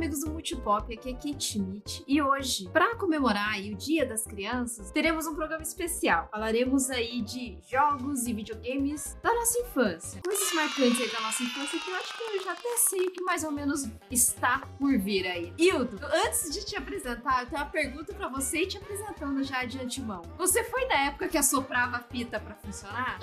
amigos do Multipop, aqui é Kate Schmidt e hoje, para comemorar aí o Dia das Crianças, teremos um programa especial. Falaremos aí de jogos e videogames da nossa infância. Coisas marcantes aí da nossa infância que eu acho que eu já até sei o que mais ou menos está por vir aí. Hildo, antes de te apresentar, eu tenho uma pergunta para você e te apresentando já de antemão. Você foi da época que assoprava a fita para funcionar?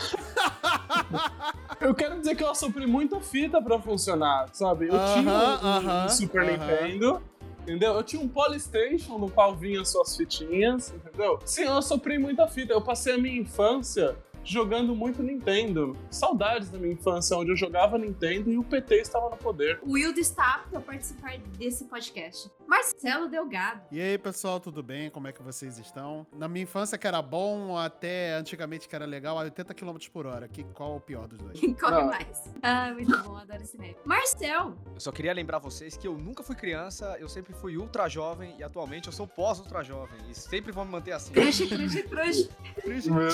eu quero dizer que eu assopri muita fita para funcionar, sabe? Eu uh -huh, tinha um, uh -huh, um Super uh -huh. Nintendo. Entendeu? Eu tinha um Polystation no qual vinha suas fitinhas, entendeu? Sim, eu sofri muita fita. Eu passei a minha infância jogando muito Nintendo. Saudades da minha infância, onde eu jogava Nintendo e o PT estava no poder. O Wildo está apto a participar desse podcast. Marcelo Delgado. E aí, pessoal, tudo bem? Como é que vocês estão? Na minha infância, que era bom, até antigamente que era legal, a 80 km por hora. Que, qual o pior dos dois? Quem corre Não. mais? Ah, muito bom, adoro esse meme. Marcel! Eu só queria lembrar vocês que eu nunca fui criança, eu sempre fui ultra jovem e atualmente eu sou pós-ultra jovem. E sempre vou me manter assim. Crush, crush, crush.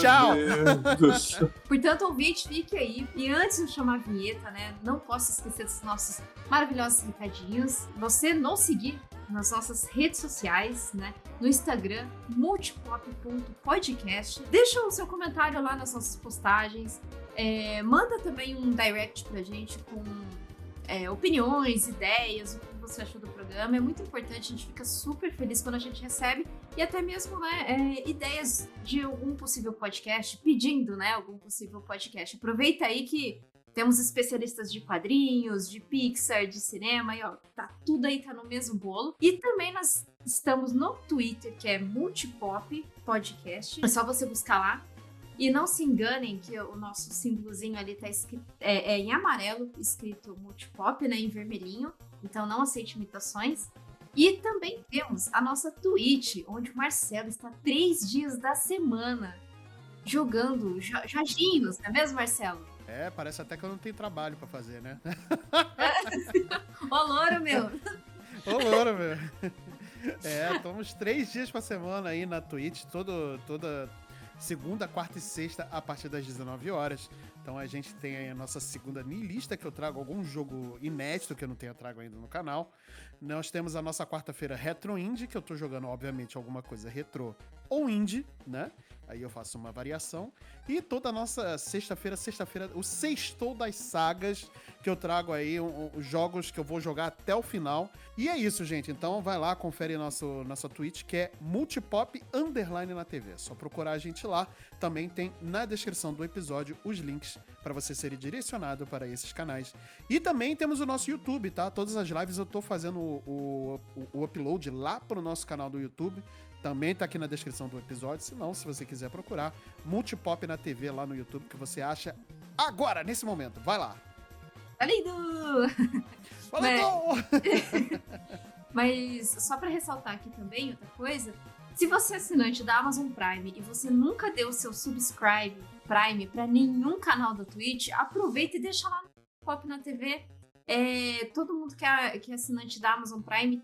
Tchau! Portanto, ouvinte, fique aí. E antes de eu chamar a vinheta, né, não posso esquecer dos nossos maravilhosos recadinhos. Você não seguir nas nossas redes sociais, né? No Instagram, multipop.podcast. Deixa o seu comentário lá nas nossas postagens. É, manda também um direct pra gente com é, opiniões, ideias, você achou do programa. É muito importante, a gente fica super feliz quando a gente recebe e até mesmo né, é, ideias de algum possível podcast, pedindo né, algum possível podcast. Aproveita aí que temos especialistas de quadrinhos, de Pixar, de cinema, e ó, tá tudo aí, tá no mesmo bolo. E também nós estamos no Twitter, que é Multipop Podcast. É só você buscar lá. E não se enganem que o nosso símbolozinho ali tá escrito, é, é em amarelo, escrito Multipop, né, em vermelhinho. Então não aceite imitações. E também temos a nossa Twitch, onde o Marcelo está três dias da semana jogando joginhos, não é mesmo, Marcelo? É, parece até que eu não tenho trabalho para fazer, né? Ô, louro, meu! Ô, louro, meu! É, estamos três dias por semana aí na Twitch, todo, toda segunda, quarta e sexta, a partir das 19 horas. Então a gente tem a nossa segunda lista que eu trago algum jogo inédito que eu não tenho trago ainda no canal. Nós temos a nossa quarta-feira Retro Indie, que eu tô jogando, obviamente, alguma coisa retro ou indie, né? Aí eu faço uma variação. E toda nossa sexta-feira, sexta-feira, o sextou das sagas, que eu trago aí os jogos que eu vou jogar até o final. E é isso, gente. Então vai lá, confere nosso, nossa Twitch, que é Multipop Underline na TV. É só procurar a gente lá. Também tem na descrição do episódio os links para você ser direcionado para esses canais. E também temos o nosso YouTube, tá? Todas as lives eu tô fazendo o, o, o upload lá pro nosso canal do YouTube. Também tá aqui na descrição do episódio. Se não, se você quiser procurar, Multipop na TV lá no YouTube, que você acha agora, nesse momento. Vai lá. Tá lindo! Valeu! Mas só para ressaltar aqui também outra coisa, se você é assinante da Amazon Prime e você nunca deu o seu subscribe Prime para nenhum canal da Twitch, aproveita e deixa lá no Pop na TV. É, todo mundo que é, que é assinante da Amazon Prime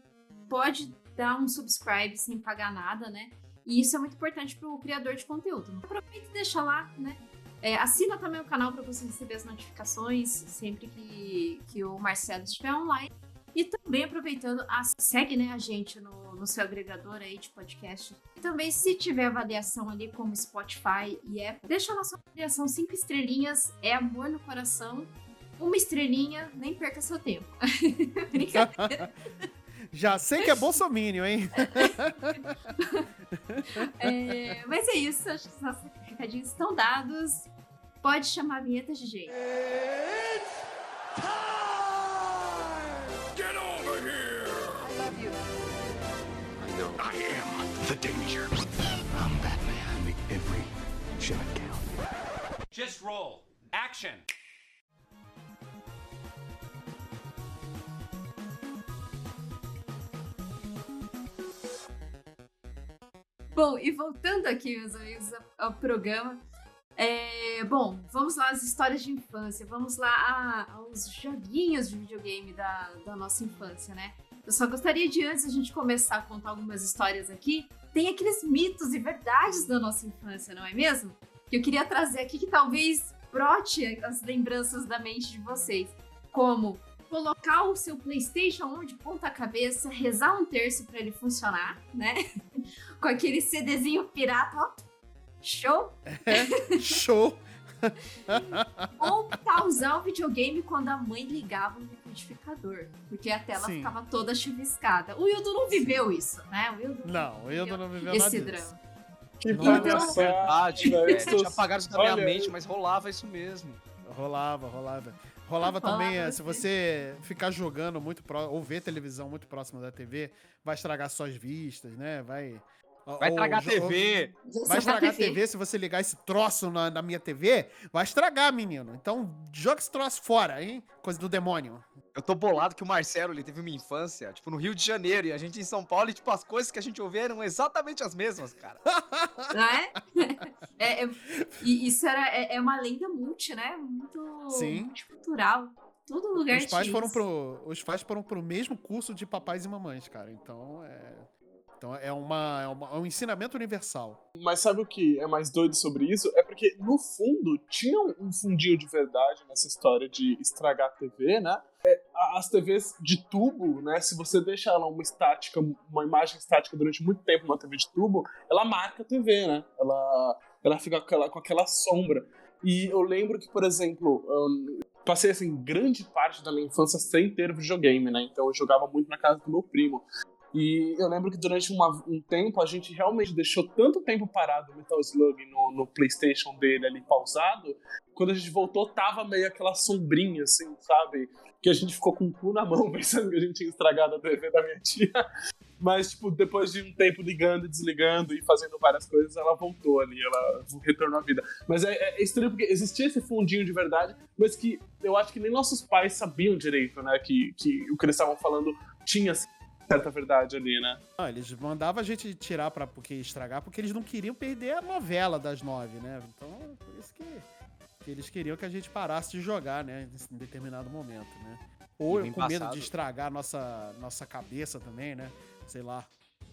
pode dar um subscribe sem pagar nada, né? E isso é muito importante para o criador de conteúdo. Aproveita e deixa lá, né? É, assina também o canal para você receber as notificações sempre que, que o Marcelo estiver online. E também aproveitando, a, segue né, a gente no, no seu agregador aí de podcast. E também, se tiver avaliação ali como Spotify e Apple, deixa a nossa avaliação cinco estrelinhas, é amor no coração. Uma estrelinha, nem perca seu tempo. Brincadeira. Já sei que é bolsomínio, hein? é, mas é isso, acho que os nossos recadinhos estão dados. Pode chamar a vinheta, DJ. It's time! Get over here! I love you. I know. I am the danger. I'm Batman. Make every shot count. Just roll. Action! Bom, e voltando aqui, meus amigos, ao programa. É, bom, vamos lá às histórias de infância, vamos lá a, aos joguinhos de videogame da, da nossa infância, né? Eu só gostaria de, antes a gente começar a contar algumas histórias aqui, tem aqueles mitos e verdades da nossa infância, não é mesmo? Que eu queria trazer aqui que talvez brote as lembranças da mente de vocês. Como colocar o seu PlayStation 1 de ponta cabeça, rezar um terço para ele funcionar, né? Com aquele CDzinho pirata, ó. Show? É, show! Ou pausar o videogame quando a mãe ligava o liquidificador. Porque a tela Sim. ficava toda chuviscada. O Wildo não viveu isso, né? O Wildo não, o Wildo não viveu esse nada drama. Disso. Que não, é verdade, velho. Tinha apagado isso da minha mente, mas rolava isso mesmo. Rolava, rolava. Rolava também, é, se você ficar jogando muito próximo, ou ver televisão muito próximo da TV, vai estragar suas vistas, né? Vai. Vai estragar a TV. Vai estragar a TV se você ligar esse troço na, na minha TV. Vai estragar, menino. Então, joga esse troço fora, hein? Coisa do demônio. Eu tô bolado que o Marcelo, ele teve uma infância, tipo, no Rio de Janeiro, e a gente em São Paulo, e, tipo, as coisas que a gente ouvia eram exatamente as mesmas, cara. Não é? é, é e isso era, é, é, uma lenda multi, né? Muito Sim. multicultural. Todo lugar os pais foram pro Os pais foram pro mesmo curso de papais e mamães, cara. Então, é... Então é, uma, é, uma, é um ensinamento universal. Mas sabe o que é mais doido sobre isso? É porque, no fundo, tinha um fundinho de verdade nessa história de estragar a TV, né? É, as TVs de tubo, né? Se você deixa ela uma estática, uma imagem estática durante muito tempo numa TV de tubo, ela marca a TV, né? Ela, ela fica com aquela, com aquela sombra. E eu lembro que, por exemplo, eu passei assim grande parte da minha infância sem ter videogame, né? Então eu jogava muito na casa do meu primo. E eu lembro que durante uma, um tempo a gente realmente deixou tanto tempo parado o Metal Slug no, no, PlayStation dele ali pausado. Quando a gente voltou, tava meio aquela sombrinha, assim, sabe? Que a gente ficou com o cu na mão pensando que a gente tinha estragado a TV da minha tia. Mas, tipo, depois de um tempo ligando e desligando e fazendo várias coisas, ela voltou ali, ela retornou à vida. Mas é, é estranho porque existia esse fundinho de verdade, mas que eu acho que nem nossos pais sabiam direito, né? Que, que o que eles estavam falando tinha certa verdade ali, né? Não, eles mandavam a gente tirar para porque estragar, porque eles não queriam perder a novela das nove, né? Então, por isso que, que eles queriam que a gente parasse de jogar, né? Em determinado momento, né? Ou com medo de estragar a nossa, nossa cabeça também, né? Sei lá.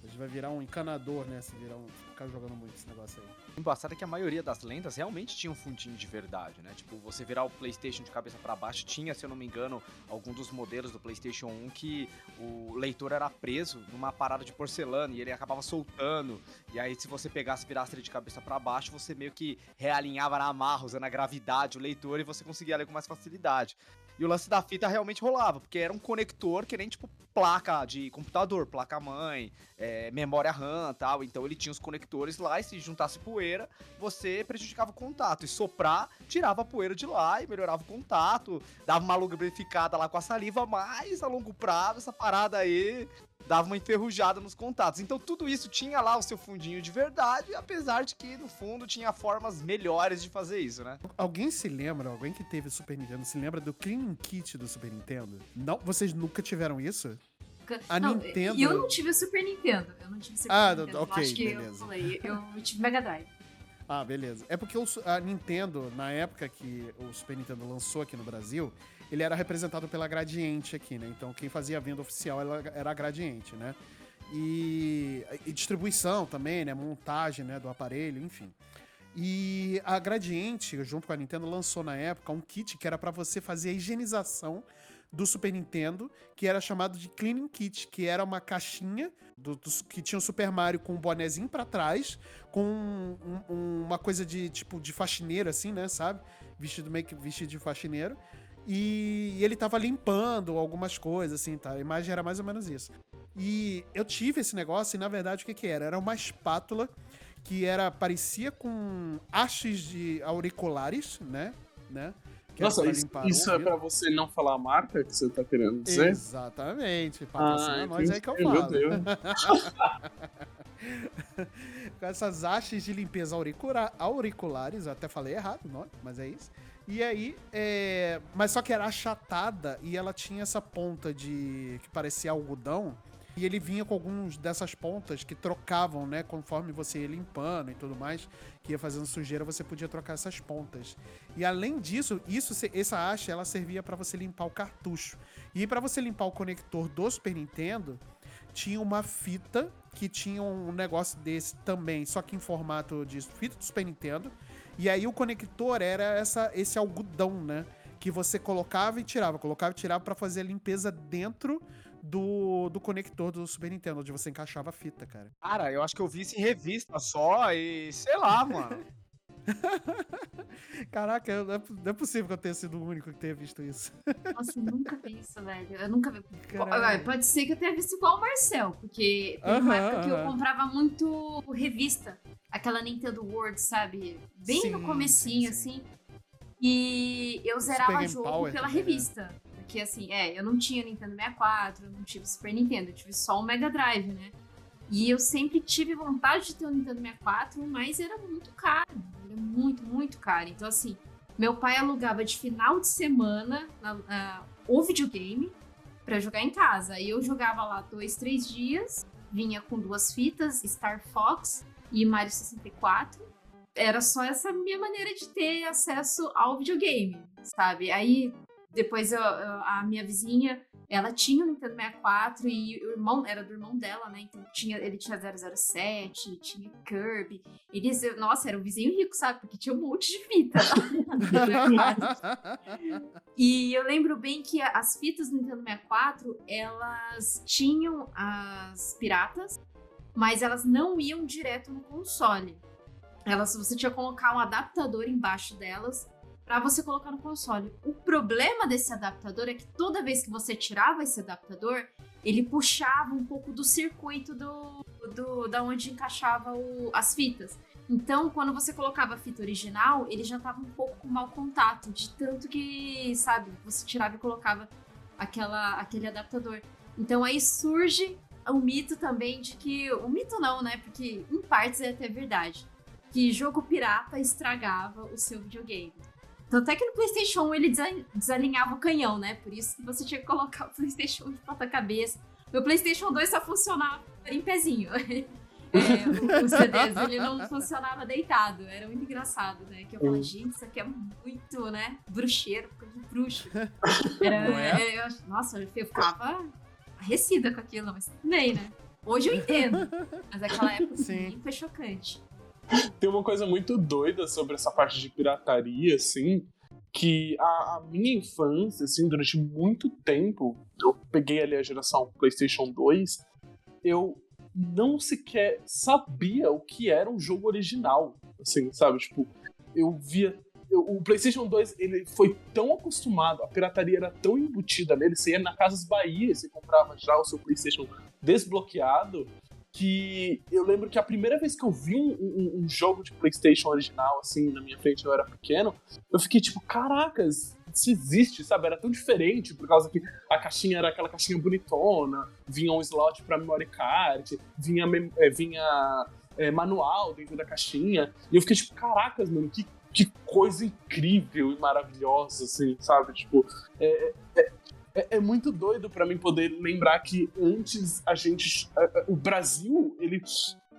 A gente vai virar um encanador, né? Se virar um, ficar jogando muito esse negócio aí. O embaçado é que a maioria das lendas realmente tinha um fundinho de verdade, né? Tipo, você virar o PlayStation de cabeça para baixo, tinha, se eu não me engano, algum dos modelos do PlayStation 1 que o leitor era preso numa parada de porcelana e ele acabava soltando. E aí, se você pegasse e virasse ele de cabeça para baixo, você meio que realinhava na amarra, usando a gravidade, o leitor, e você conseguia ler com mais facilidade. E o lance da fita realmente rolava, porque era um conector que nem tipo placa de computador, placa-mãe, é, memória RAM tal. Então ele tinha os conectores lá e se juntasse poeira, você prejudicava o contato. E soprar, tirava a poeira de lá e melhorava o contato, dava uma lubrificada lá com a saliva, mas a longo prazo essa parada aí dava uma enferrujada nos contatos. Então tudo isso tinha lá o seu fundinho de verdade, apesar de que no fundo tinha formas melhores de fazer isso, né? Alguém se lembra, alguém que teve Super Nintendo, se lembra do Clean Kit do Super Nintendo? Não, vocês nunca tiveram isso? A não, Nintendo. Eu não tive o Super Nintendo. Eu não tive Super ah, Nintendo. ok, acho que beleza. Eu, falei, eu tive Mega Drive. Ah, beleza. É porque a Nintendo, na época que o Super Nintendo lançou aqui no Brasil, ele era representado pela Gradiente aqui, né? Então quem fazia a venda oficial era a Gradiente, né? E, e, distribuição também, né? Montagem né, do aparelho, enfim. E a Gradiente, junto com a Nintendo, lançou na época um kit que era para você fazer a higienização do Super Nintendo, que era chamado de Cleaning Kit, que era uma caixinha do, do que tinha o Super Mario com um bonezinho para trás, com um, um, uma coisa de tipo de faxineiro, assim, né? Sabe? Vestido meio que vestido de faxineiro. E, ele tava limpando algumas coisas, assim, tá? A imagem era mais ou menos isso. E eu tive esse negócio e, na verdade, o que que era? Era uma espátula que era parecia com hastes de auriculares, né? né? Que Nossa, isso, isso é pra você não falar a marca que você tá querendo dizer? Exatamente. Patrocina ah, nós aí que eu falo. Meu Deus. com essas hastes de limpeza auriculares, eu até falei errado o nome, mas é isso. E aí, é... mas só que era achatada e ela tinha essa ponta de que parecia algodão. E ele vinha com alguns dessas pontas que trocavam, né? Conforme você ia limpando e tudo mais, que ia fazendo sujeira, você podia trocar essas pontas. E além disso, isso, essa haste, ela servia para você limpar o cartucho. E para você limpar o conector do Super Nintendo, tinha uma fita que tinha um negócio desse também, só que em formato de fita do Super Nintendo. E aí o conector era essa, esse algodão, né? que você colocava e tirava, colocava e tirava para fazer a limpeza dentro do, do conector do Super Nintendo, onde você encaixava a fita, cara. Cara, eu acho que eu vi isso em revista só e sei lá, mano. Caraca, não é, não é, possível que eu tenha sido o único que tenha visto isso. Nossa, eu nunca vi isso, velho. Eu nunca vi. Caralho. Pode ser que eu tenha visto igual o Marcel, porque teve uh -huh, uma época uh -huh. que eu comprava muito revista. Aquela Nintendo World, sabe? Bem sim, no comecinho, sim, sim. assim. E eu zerava jogo Power pela também, né? revista. Né? Porque assim, é, eu não tinha Nintendo 64, eu não tive Super Nintendo, eu tive só o Mega Drive, né? E eu sempre tive vontade de ter um Nintendo 64, mas era muito caro. Muito, muito caro. Então, assim, meu pai alugava de final de semana uh, o videogame para jogar em casa. Aí eu jogava lá dois, três dias, vinha com duas fitas, Star Fox e Mario 64. Era só essa minha maneira de ter acesso ao videogame, sabe? Aí depois eu, a minha vizinha ela tinha o Nintendo 64 e o irmão era do irmão dela, né? Então tinha, ele tinha 007, tinha Kirby. Eles, nossa, era um vizinho rico, sabe? Porque tinha um monte de fita. e eu lembro bem que as fitas do Nintendo 64, elas tinham as piratas, mas elas não iam direto no console. Elas, você tinha que colocar um adaptador embaixo delas para você colocar no console. O problema desse adaptador é que toda vez que você tirava esse adaptador, ele puxava um pouco do circuito do, do da onde encaixava o, as fitas. Então, quando você colocava a fita original, ele já estava um pouco com mau contato, de tanto que, sabe, você tirava e colocava aquela, aquele adaptador. Então aí surge o mito também de que. O mito não, né? Porque em partes é até verdade. Que jogo pirata estragava o seu videogame. Tanto é que no PlayStation 1 ele desalinhava o canhão, né? Por isso que você tinha que colocar o PlayStation 1 de ponta-cabeça. Meu PlayStation 2 só funcionava em pezinho. É, os CDs, ele não funcionava deitado. Era muito engraçado, né? Que eu falei, gente, isso aqui é muito, né? Bruxeiro, coisa de bruxo. Era, é? eu, nossa, eu ficava arrecida com aquilo, mas tudo bem, né? Hoje eu entendo. Mas naquela época, Sim. foi chocante. Tem uma coisa muito doida sobre essa parte de pirataria, assim, que a, a, minha infância, assim, durante muito tempo, eu peguei ali a geração PlayStation 2, eu não sequer sabia o que era um jogo original, assim, sabe? Tipo, eu via eu, o PlayStation 2 ele foi tão acostumado, a pirataria era tão embutida nele, você ia na Casas Bahia, você comprava já o seu PlayStation desbloqueado, que eu lembro que a primeira vez que eu vi um, um, um, jogo de PlayStation original, assim, na minha frente, eu era pequeno, eu fiquei tipo, caracas, isso existe, sabe? Era tão diferente, por causa que a caixinha era aquela caixinha bonitona, vinha um slot pra memory card, vinha, é, vinha é, manual dentro da caixinha, e eu fiquei tipo, caracas, mano, que, que coisa incrível e maravilhosa, assim, sabe? Tipo, é, é, é, é muito doido para mim poder lembrar que antes a gente. o Brasil, ele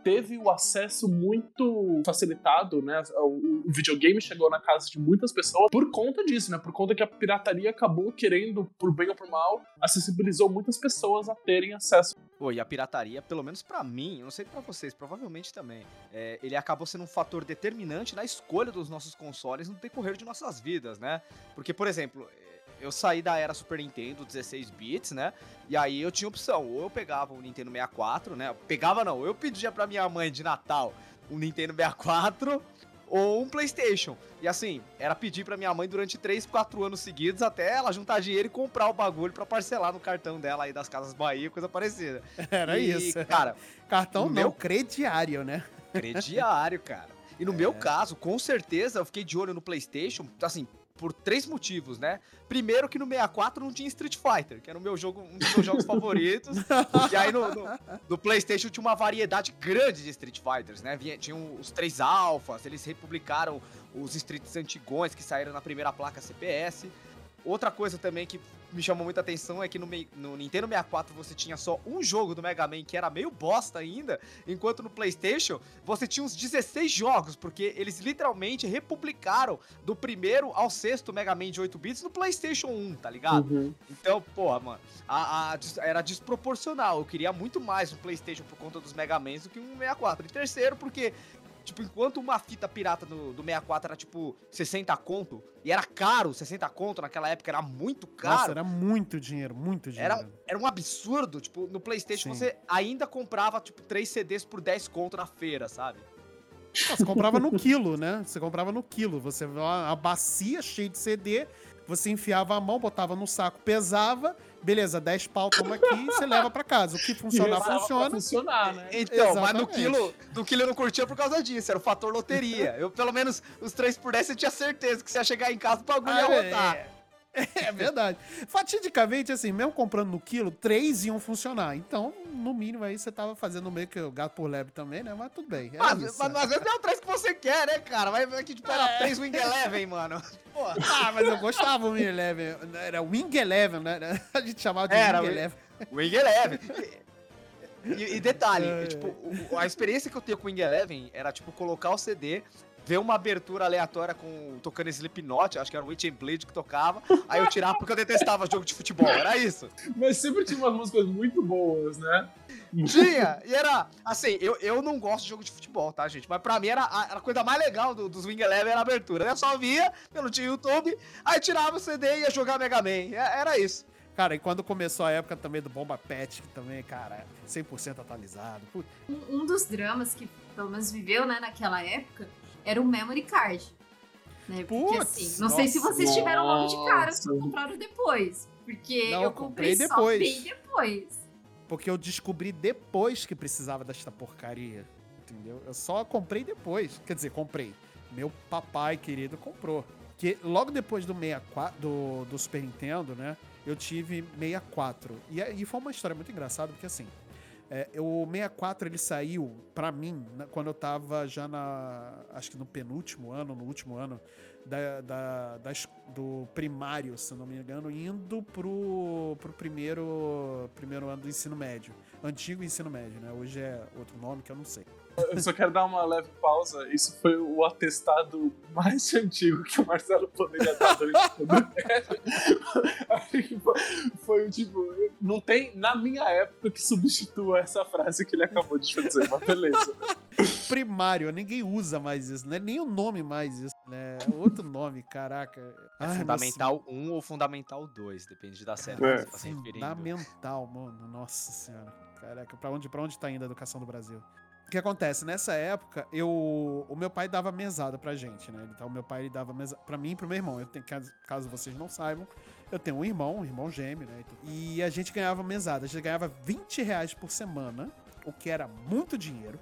teve o acesso muito facilitado, né? O, o, videogame chegou na casa de muitas pessoas por conta disso, né? Por conta que a pirataria acabou querendo, por bem ou por mal, acessibilizou muitas pessoas a terem acesso. Pô, e a pirataria, pelo menos para mim, não sei para vocês, provavelmente também, é, ele acabou sendo um fator determinante na escolha dos nossos consoles no decorrer de nossas vidas, né? Porque, por exemplo, eu saí da era Super Nintendo, 16 bits, né? E aí eu tinha opção, ou eu pegava o Nintendo 64, né? Pegava não, eu pedia pra minha mãe de Natal um Nintendo 64 ou um PlayStation. E assim, era pedir pra minha mãe durante 3, 4 anos seguidos até ela juntar dinheiro e comprar o bagulho para parcelar no cartão dela aí das Casas Bahia, coisa parecida. Era e, isso. Cara, cartão não, meu... crediário, né? Crediário, cara. E no é. meu caso, com certeza, eu fiquei de olho no PlayStation, assim, por três motivos, né? Primeiro que no 64 não tinha Street Fighter, que era o meu jogo, um dos meus jogos favoritos. E aí no, no, no, PlayStation tinha uma variedade grande de Street Fighters, né? Vinha, tinham os três alfas, eles republicaram os Streets antigões que saíram na primeira placa CPS. Outra coisa também que me chamou muita atenção é que no, no, Nintendo 64 você tinha só um jogo do Mega Man que era meio bosta ainda, enquanto no PlayStation você tinha uns 16 jogos, porque eles literalmente republicaram do primeiro ao sexto Mega Man de 8 bits no PlayStation 1, tá ligado? Uhum. Então, porra, mano, a, a, era desproporcional. Eu queria muito mais um PlayStation por conta dos Mega Mans do que um 64. E terceiro, porque Tipo, enquanto uma fita pirata do, do 64 era tipo 60 conto, e era caro, 60 conto naquela época era muito caro. Nossa, era muito dinheiro, muito dinheiro. Era, era um absurdo. Tipo, no PlayStation Sim. você ainda comprava, tipo, 3 CDs por 10 conto na feira, sabe? Você comprava no quilo, né? Você comprava no quilo. Você uma bacia cheia de CD, você enfiava a mão, botava no saco, pesava, beleza, 10 pau, toma aqui, você leva para casa. O que funcionar, funciona. funcionar, né? Então, Exatamente. mas no quilo, no quilo eu não curtia por causa disso, era o fator loteria. Eu, pelo menos, os 3 por 10 eu tinha certeza que você ia chegar em casa, o bagulho ah, ia é, rodar. É. É verdade. Fatidicamente, assim, mesmo comprando no quilo, três iam funcionar. Então, no mínimo, aí você tava fazendo meio que o gato por lebre também, né? Mas tudo bem. Mas, isso, mas, às vezes é o três que você quer, né, cara? Vai aqui, tipo, era é. três Wing Eleven, mano. Porra. Ah, mas eu gostava do Wing Eleven. Era Wing Eleven, né? A gente chamava de era, Wing Eleven. Wing Eleven. E, e, detalhe, é. tipo, a experiência que eu tenho com o Wing Eleven era, tipo, colocar o CD, ver uma abertura aleatória com tocando Slipknot, acho que era o Witch and Blade que tocava, aí eu tirava porque eu detestava jogo de futebol, era isso. Mas sempre tinha umas músicas muito boas, né? Tinha, e era, assim, eu, eu não gosto de jogo de futebol, tá, gente? Mas pra mim era a, a coisa mais legal do, dos Wing Eleven era a abertura. Eu só via pelo YouTube, aí tirava o CD e ia jogar Mega Man. É, era isso. Cara, e quando começou a época também do Bomba Pet, que também, cara, 100% atualizado. Um, um dos dramas que pelo menos viveu, né, naquela época, era o memory card. Né? Porque Puts, assim, não nossa, sei se vocês tiveram logo de cara ou compraram depois. Porque não, eu comprei, comprei depois. bem depois. Porque eu descobri depois que precisava desta porcaria. Entendeu? Eu só comprei depois. Quer dizer, comprei. Meu papai querido comprou. Que logo depois do 64, do, do Super Nintendo, né? Eu tive 64. E, e foi uma história muito engraçada, porque assim, é, o 64 ele saiu para mim quando eu tava já na. Acho que no penúltimo ano, no último ano da, da, do primário, se não me engano, indo pro, pro primeiro, primeiro ano do ensino médio. Antigo ensino médio, né? Hoje é outro nome que eu não sei. Eu só quero dar uma leve pausa. Isso foi o atestado mais antigo que o Marcelo poderia dar durante todo o Foi tipo, não tem na minha época que substitua essa frase que ele acabou de dizer, mas beleza. Primário, ninguém usa mais isso, não é nem o nome mais isso, né? É outro nome, caraca. É Ai, Fundamental 1 ou Fundamental 2, depende da série é. que você tá Fundamental, mano, nossa senhora. Caraca, pra onde, pra onde tá indo a educação do Brasil? O que acontece? Nessa época, eu, o meu pai dava mesada pra gente, né? Então, o meu pai ele dava mesada pra mim e pro meu irmão. Eu tenho, caso vocês não saibam, eu tenho um irmão, um irmão gêmeo, né? E a gente ganhava mesada. A gente ganhava 20 reais por semana, o que era muito dinheiro.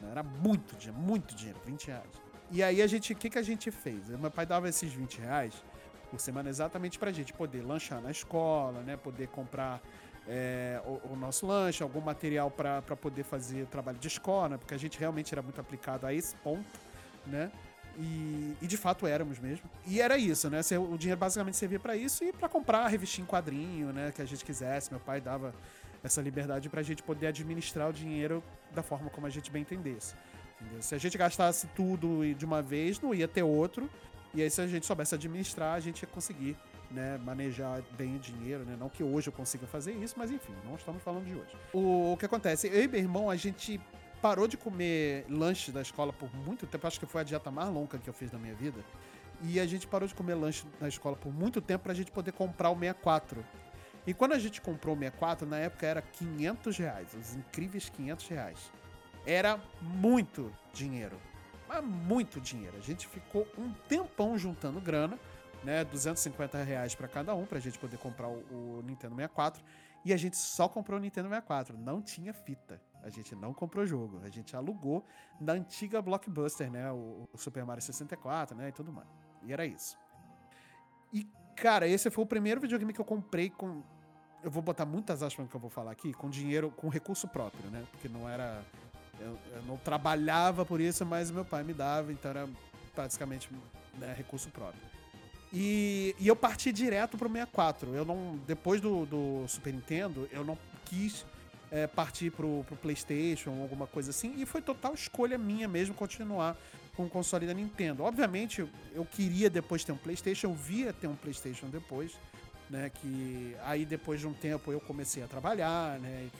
Né? Era muito dinheiro, muito dinheiro, 20 reais. E aí a gente, o que, que a gente fez? Meu pai dava esses 20 reais por semana exatamente pra gente poder lanchar na escola, né? Poder comprar é, o, o, nosso lanche, algum material para poder fazer trabalho de escola, né? porque a gente realmente era muito aplicado a esse ponto, né? E, e, de fato éramos mesmo. E era isso, né? O dinheiro basicamente servia para isso e para comprar revistinha em quadrinho, né? Que a gente quisesse. Meu pai dava essa liberdade para a gente poder administrar o dinheiro da forma como a gente bem entendesse. Entendeu? Se a gente gastasse tudo de uma vez, não ia ter outro. E aí, se a gente soubesse administrar, a gente ia conseguir né, manejar bem o dinheiro, né? Não que hoje eu consiga fazer isso, mas enfim, não estamos falando de hoje. O, o que acontece? Eu e meu irmão, a gente parou de comer lanche da escola por muito tempo. Acho que foi a dieta mais longa que eu fiz na minha vida. E a gente parou de comer lanche na escola por muito tempo pra gente poder comprar o 64. E quando a gente comprou o 64, na época era 500 reais. Os incríveis 500 reais. Era muito dinheiro. Mas muito dinheiro. A gente ficou um tempão juntando grana né, 250 reais para cada um, pra gente poder comprar o, o, Nintendo 64. E a gente só comprou o Nintendo 64, não tinha fita. A gente não comprou jogo, a gente alugou da antiga Blockbuster, né, o, o Super Mario 64, né, e tudo mais. E era isso. E, cara, esse foi o primeiro videogame que eu comprei com. Eu vou botar muitas aspas no que eu vou falar aqui, com dinheiro, com recurso próprio, né? Porque não era. Eu, eu não trabalhava por isso, mas meu pai me dava, então era praticamente né, recurso próprio. E, e eu parti direto pro 64. Eu não. Depois do, do Super Nintendo, eu não quis é, partir pro, pro PlayStation, alguma coisa assim. E foi total escolha minha mesmo continuar com o console da Nintendo. Obviamente, eu queria depois ter um PlayStation, eu via ter um PlayStation depois, né? Que aí depois de um tempo eu comecei a trabalhar, né?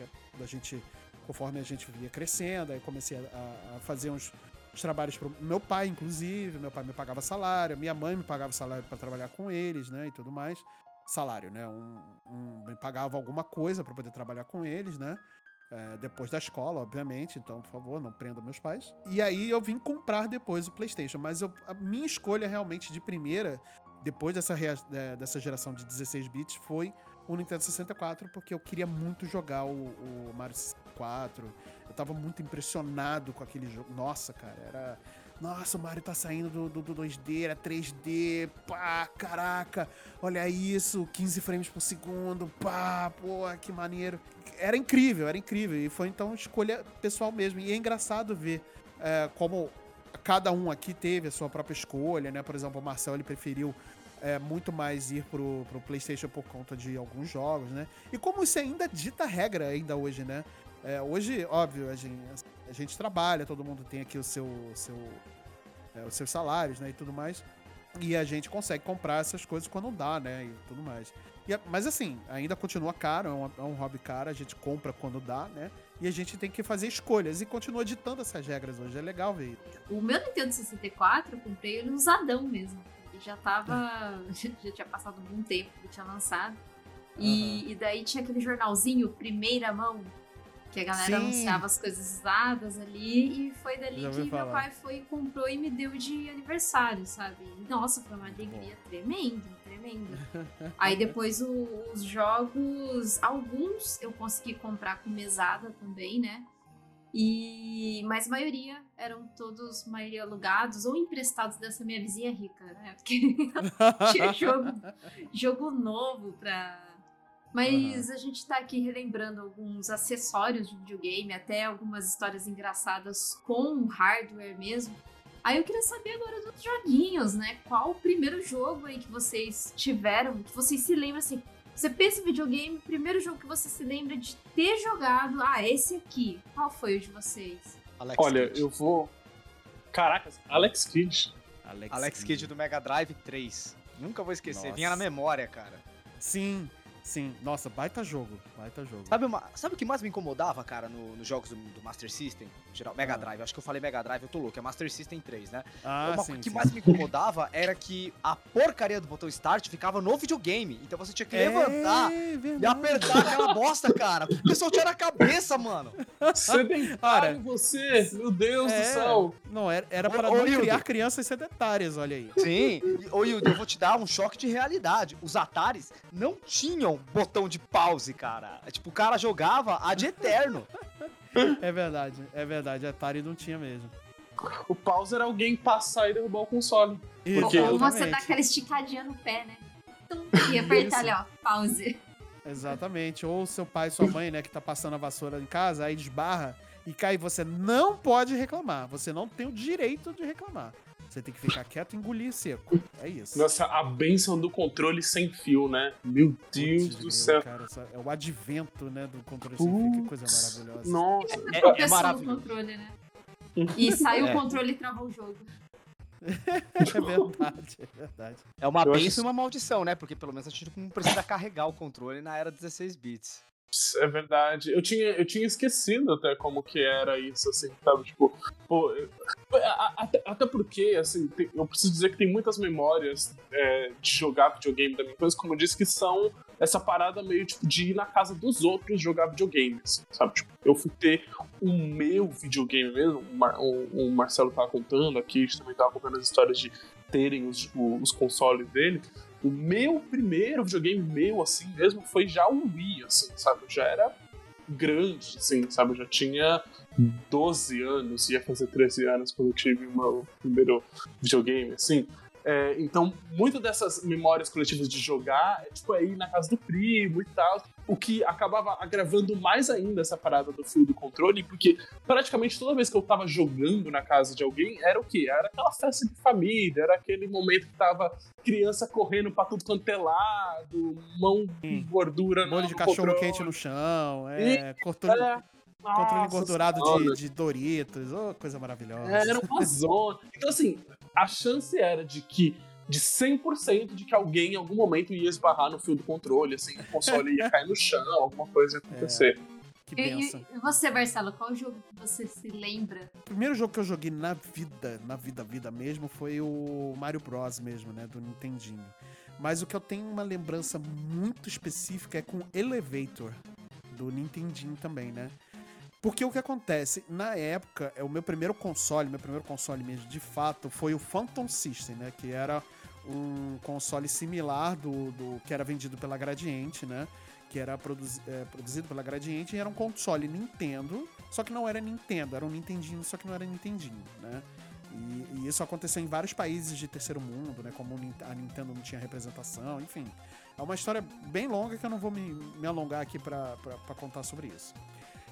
A gente, conforme a gente via crescendo, aí comecei a, a fazer uns os trabalhos pro meu pai, inclusive. Meu pai me pagava salário, minha mãe me pagava salário para trabalhar com eles, né? E tudo mais. Salário, né? Um, um me pagava alguma coisa para poder trabalhar com eles, né? É, depois da escola, obviamente. Então, por favor, não prenda meus pais. E aí eu vim comprar depois o PlayStation. Mas eu, a minha escolha realmente de primeira, depois dessa, é, dessa geração de 16 bits, foi o Nintendo 64, porque eu queria muito jogar o, o Mario 64. Eu tava muito impressionado com aquele jogo. Nossa, cara, era. Nossa, o Mario tá saindo do, do, do 2D, era 3D, pá, caraca, olha isso, 15 frames por segundo, pá, pô, que maneiro. Era incrível, era incrível, e foi então escolha pessoal mesmo. E é engraçado ver é, como cada um aqui teve a sua própria escolha, né? Por exemplo, o Marcel ele preferiu é, muito mais ir pro, pro PlayStation por conta de alguns jogos, né? E como isso ainda dita regra ainda hoje, né? É, hoje, óbvio, a gente, a gente trabalha, todo mundo tem aqui o seu, seu, é, os seus salários, né? E tudo mais. E a gente consegue comprar essas coisas quando dá, né? E tudo mais. E, mas assim, ainda continua caro, é um, é um hobby caro, a gente compra quando dá, né? E a gente tem que fazer escolhas e continua ditando essas regras hoje. É legal ver. O meu Nintendo 64 eu comprei ele usadão mesmo já tava. já tinha passado um bom tempo que tinha lançado. E, uhum. e, daí tinha aquele jornalzinho, primeira mão, que a galera Sim. anunciava as coisas usadas ali. E foi dali que meu pai foi e comprou e me deu de aniversário, sabe? Nossa, foi uma alegria tremenda, tremenda. Aí depois o, os jogos, alguns eu consegui comprar com mesada também, né? E, mas a maioria eram todos maioria alugados ou emprestados dessa minha vizinha rica, né? Porque tinha jogo, jogo novo pra. Mas uhum. a gente tá aqui relembrando alguns acessórios de videogame, até algumas histórias engraçadas com hardware mesmo. Aí eu queria saber agora dos joguinhos, né? Qual o primeiro jogo aí que vocês tiveram, que vocês se lembram assim, você pensa em videogame, primeiro jogo que você se lembra de ter jogado, ah, esse aqui. Qual foi o de vocês? Alex Olha, Kidd. eu vou. Caracas, Alex Kidd. Alex, Alex Kidd. Kidd do Mega Drive 3. Nunca vou esquecer, Nossa. vinha na memória, cara. Sim, Sim, nossa, baita jogo, baita jogo. Sabe, uma, sabe o que mais me incomodava, cara, nos no jogos do, do, Master System? Geral, Mega ah. Drive, acho que eu falei Mega Drive, eu tô louco, é Master System 3, né? Ah, uma, sim, O que sim. mais me incomodava era que a porcaria do botão Start ficava no videogame, então você tinha que é, levantar verdade. e apertar aquela bosta, cara. O pessoal tinha na cabeça, mano. Sedentário você, meu Deus é, do céu. Não, era, era para ô, não Hildo. criar crianças sedentárias, olha aí. Sim, ô Hildo, eu vou te dar um choque de realidade. Os Ataris não tinham botão de pause, cara. É, tipo, o cara jogava a de eterno. É verdade, é verdade. A Atari não tinha mesmo. O pause era alguém passar e derrubar o console. Porque... Ou você dá aquela esticadinha no pé, né? E apertar ali, ó, pause. Exatamente. Ou seu pai, sua mãe, né, que tá passando a vassoura em casa, aí desbarra e cai. Você não pode reclamar. Você não tem o direito de reclamar. Você tem que ficar quieto e engolir seco. É isso. Nossa, a benção do controle sem fio, né? Meu Deus Putz, do céu. Cara, é o advento, né, do controle sem fio. Que coisa maravilhosa. Nossa. É, é, é maravilhoso. Controle, né? E saiu é. o controle e travou o jogo. é verdade, é verdade. É uma benção e uma maldição, né? Porque pelo menos a gente não precisa carregar o controle na era 16 bits. É verdade. Eu tinha, eu tinha esquecido até como que era isso, assim, sabe? Tipo, pô, até, até porque, assim, tem, eu preciso dizer que tem muitas memórias é, de jogar videogame da minha infância, como eu disse, que são essa parada meio, tipo, de ir na casa dos outros jogar videogames, sabe? Tipo, eu fui ter o meu videogame mesmo, o, Mar, o, o Marcelo tava contando aqui, a gente também tava contando as histórias de terem os, os consoles dele. O meu primeiro videogame meu, assim mesmo, foi já o Wii, assim, sabe? Eu já era grande, assim, sabe? Eu já tinha 12 anos, ia fazer 13 anos quando eu tive o meu primeiro videogame, assim. É, então, muito dessas memórias coletivas de jogar é tipo aí na casa do primo e tal. O que acabava agravando mais ainda essa parada do fio do controle, porque praticamente toda vez que eu tava jogando na casa de alguém, era o quê? Era aquela festa de família, era aquele momento que tava criança correndo pra tudo quanto é lado, mão com gordura Molho de cachorro controle. quente no chão, é, e, controle, é, controle engordurado de, de, Doritos, oh, coisa maravilhosa. É, era uma zona. Então, assim, a chance era de que de 100% de que alguém em algum momento ia esbarrar no fio do controle, assim, o console ia cair no chão, alguma coisa ia acontecer. Que benção. E, e você, Marcelo, qual jogo que você se lembra? O primeiro jogo que eu joguei na vida, na vida, vida mesmo, foi o Mario Bros mesmo, né? Do Nintendinho. Mas o que eu tenho uma lembrança muito específica é com Elevator, do Nintendinho também, né? Porque o que acontece, na época, é o meu primeiro console, meu primeiro console mesmo, de fato, foi o Phantom System, né? Que era um console similar do, do que era vendido pela Gradiente, né? que era produzi é, produzido pela Gradiente, e era um console Nintendo, só que não era Nintendo, era um Nintendinho, só que não era Nintendinho, né? E, e, isso aconteceu em vários países de terceiro mundo, né? Como a Nintendo não tinha representação, enfim. É uma história bem longa que eu não vou me, me alongar aqui para contar sobre isso.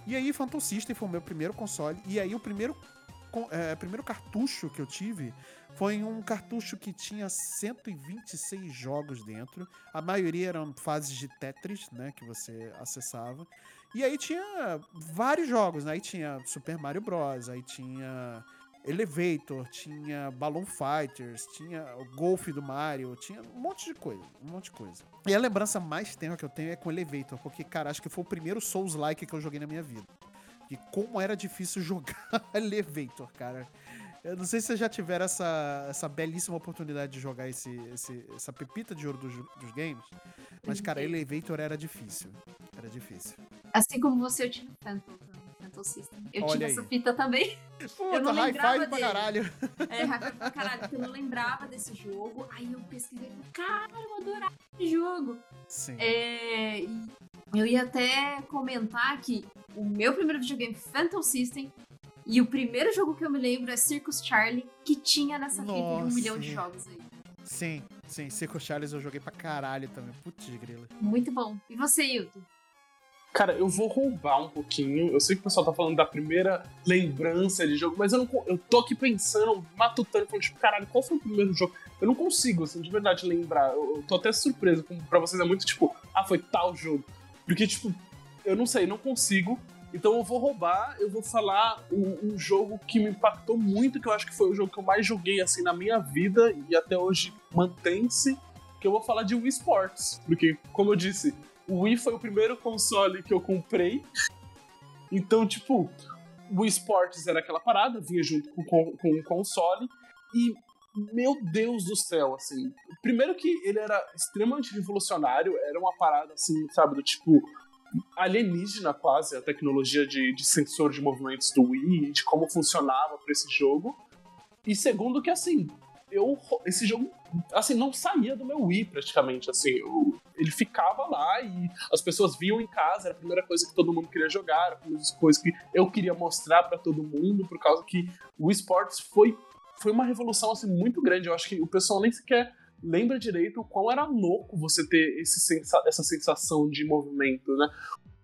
E aí, Phantom System foi o meu primeiro console, e aí o primeiro, é, primeiro cartucho que eu tive foi um cartucho que tinha 126 jogos dentro. A maioria eram fases de Tetris, né, que você acessava. E aí tinha vários jogos, né? Aí tinha Super Mario Bros, aí tinha Elevator, tinha Balloon Fighters, tinha o Golf do Mario, tinha um monte de coisa, um monte de coisa. E a lembrança mais tenra que eu tenho é com Elevator, porque, cara, acho que foi o primeiro Souls-like que eu joguei na minha vida. E como era difícil jogar Elevator, cara. Eu não sei se vocês já tiveram essa, essa belíssima oportunidade de jogar esse, esse essa pepita de ouro dos, dos games. Mas, cara, Elevator era difícil. Era difícil. Assim como você, eu tive Phantom, Phantom System. Eu Olha tive aí. essa fita também. Puta, eu não lembrava pra caralho. É, high pra caralho, porque eu não lembrava desse jogo. Aí eu pesquisei e cara, eu adorava esse jogo. Sim. É, eu ia até comentar que o meu primeiro videogame Phantom System e o primeiro jogo que eu me lembro é Circus Charlie, que tinha nessa Nossa. fita de um milhão de jogos aí. Sim, sim. Circus Charlie eu joguei pra caralho também. Putz, grila. Muito bom. E você, Hilton? Cara, eu vou roubar um pouquinho. Eu sei que o pessoal tá falando da primeira lembrança de jogo, mas eu, não, eu tô aqui pensando, matutando, falando, tipo, caralho, qual foi o primeiro jogo? Eu não consigo, assim, de verdade lembrar. Eu, eu tô até surpreso, como pra vocês é muito tipo, ah, foi tal jogo. Porque, tipo, eu não sei, não consigo. Então eu vou roubar, eu vou falar um, um, jogo que me impactou muito, que eu acho que foi o jogo que eu mais joguei assim na minha vida e até hoje mantém-se, que eu vou falar de Wii Sports. Porque, como eu disse, o Wii foi o primeiro console que eu comprei. Então, tipo, o Sports era aquela parada, vinha junto com, com, com o console. E, meu Deus do céu, assim. Primeiro que ele era extremamente revolucionário, era uma parada assim, sabe, do tipo alienígena quase a tecnologia de, de sensor de movimentos do Wii, de como funcionava para esse jogo. E segundo que assim, eu esse jogo assim não saía do meu Wii praticamente, assim, eu, ele ficava lá e as pessoas viam em casa, era a primeira coisa que todo mundo queria jogar, era a primeira coisa que eu queria mostrar para todo mundo, por causa que o esportes foi foi uma revolução assim muito grande. Eu acho que o pessoal nem sequer lembra direito o quão era louco você ter esse sensa essa sensação de movimento, né?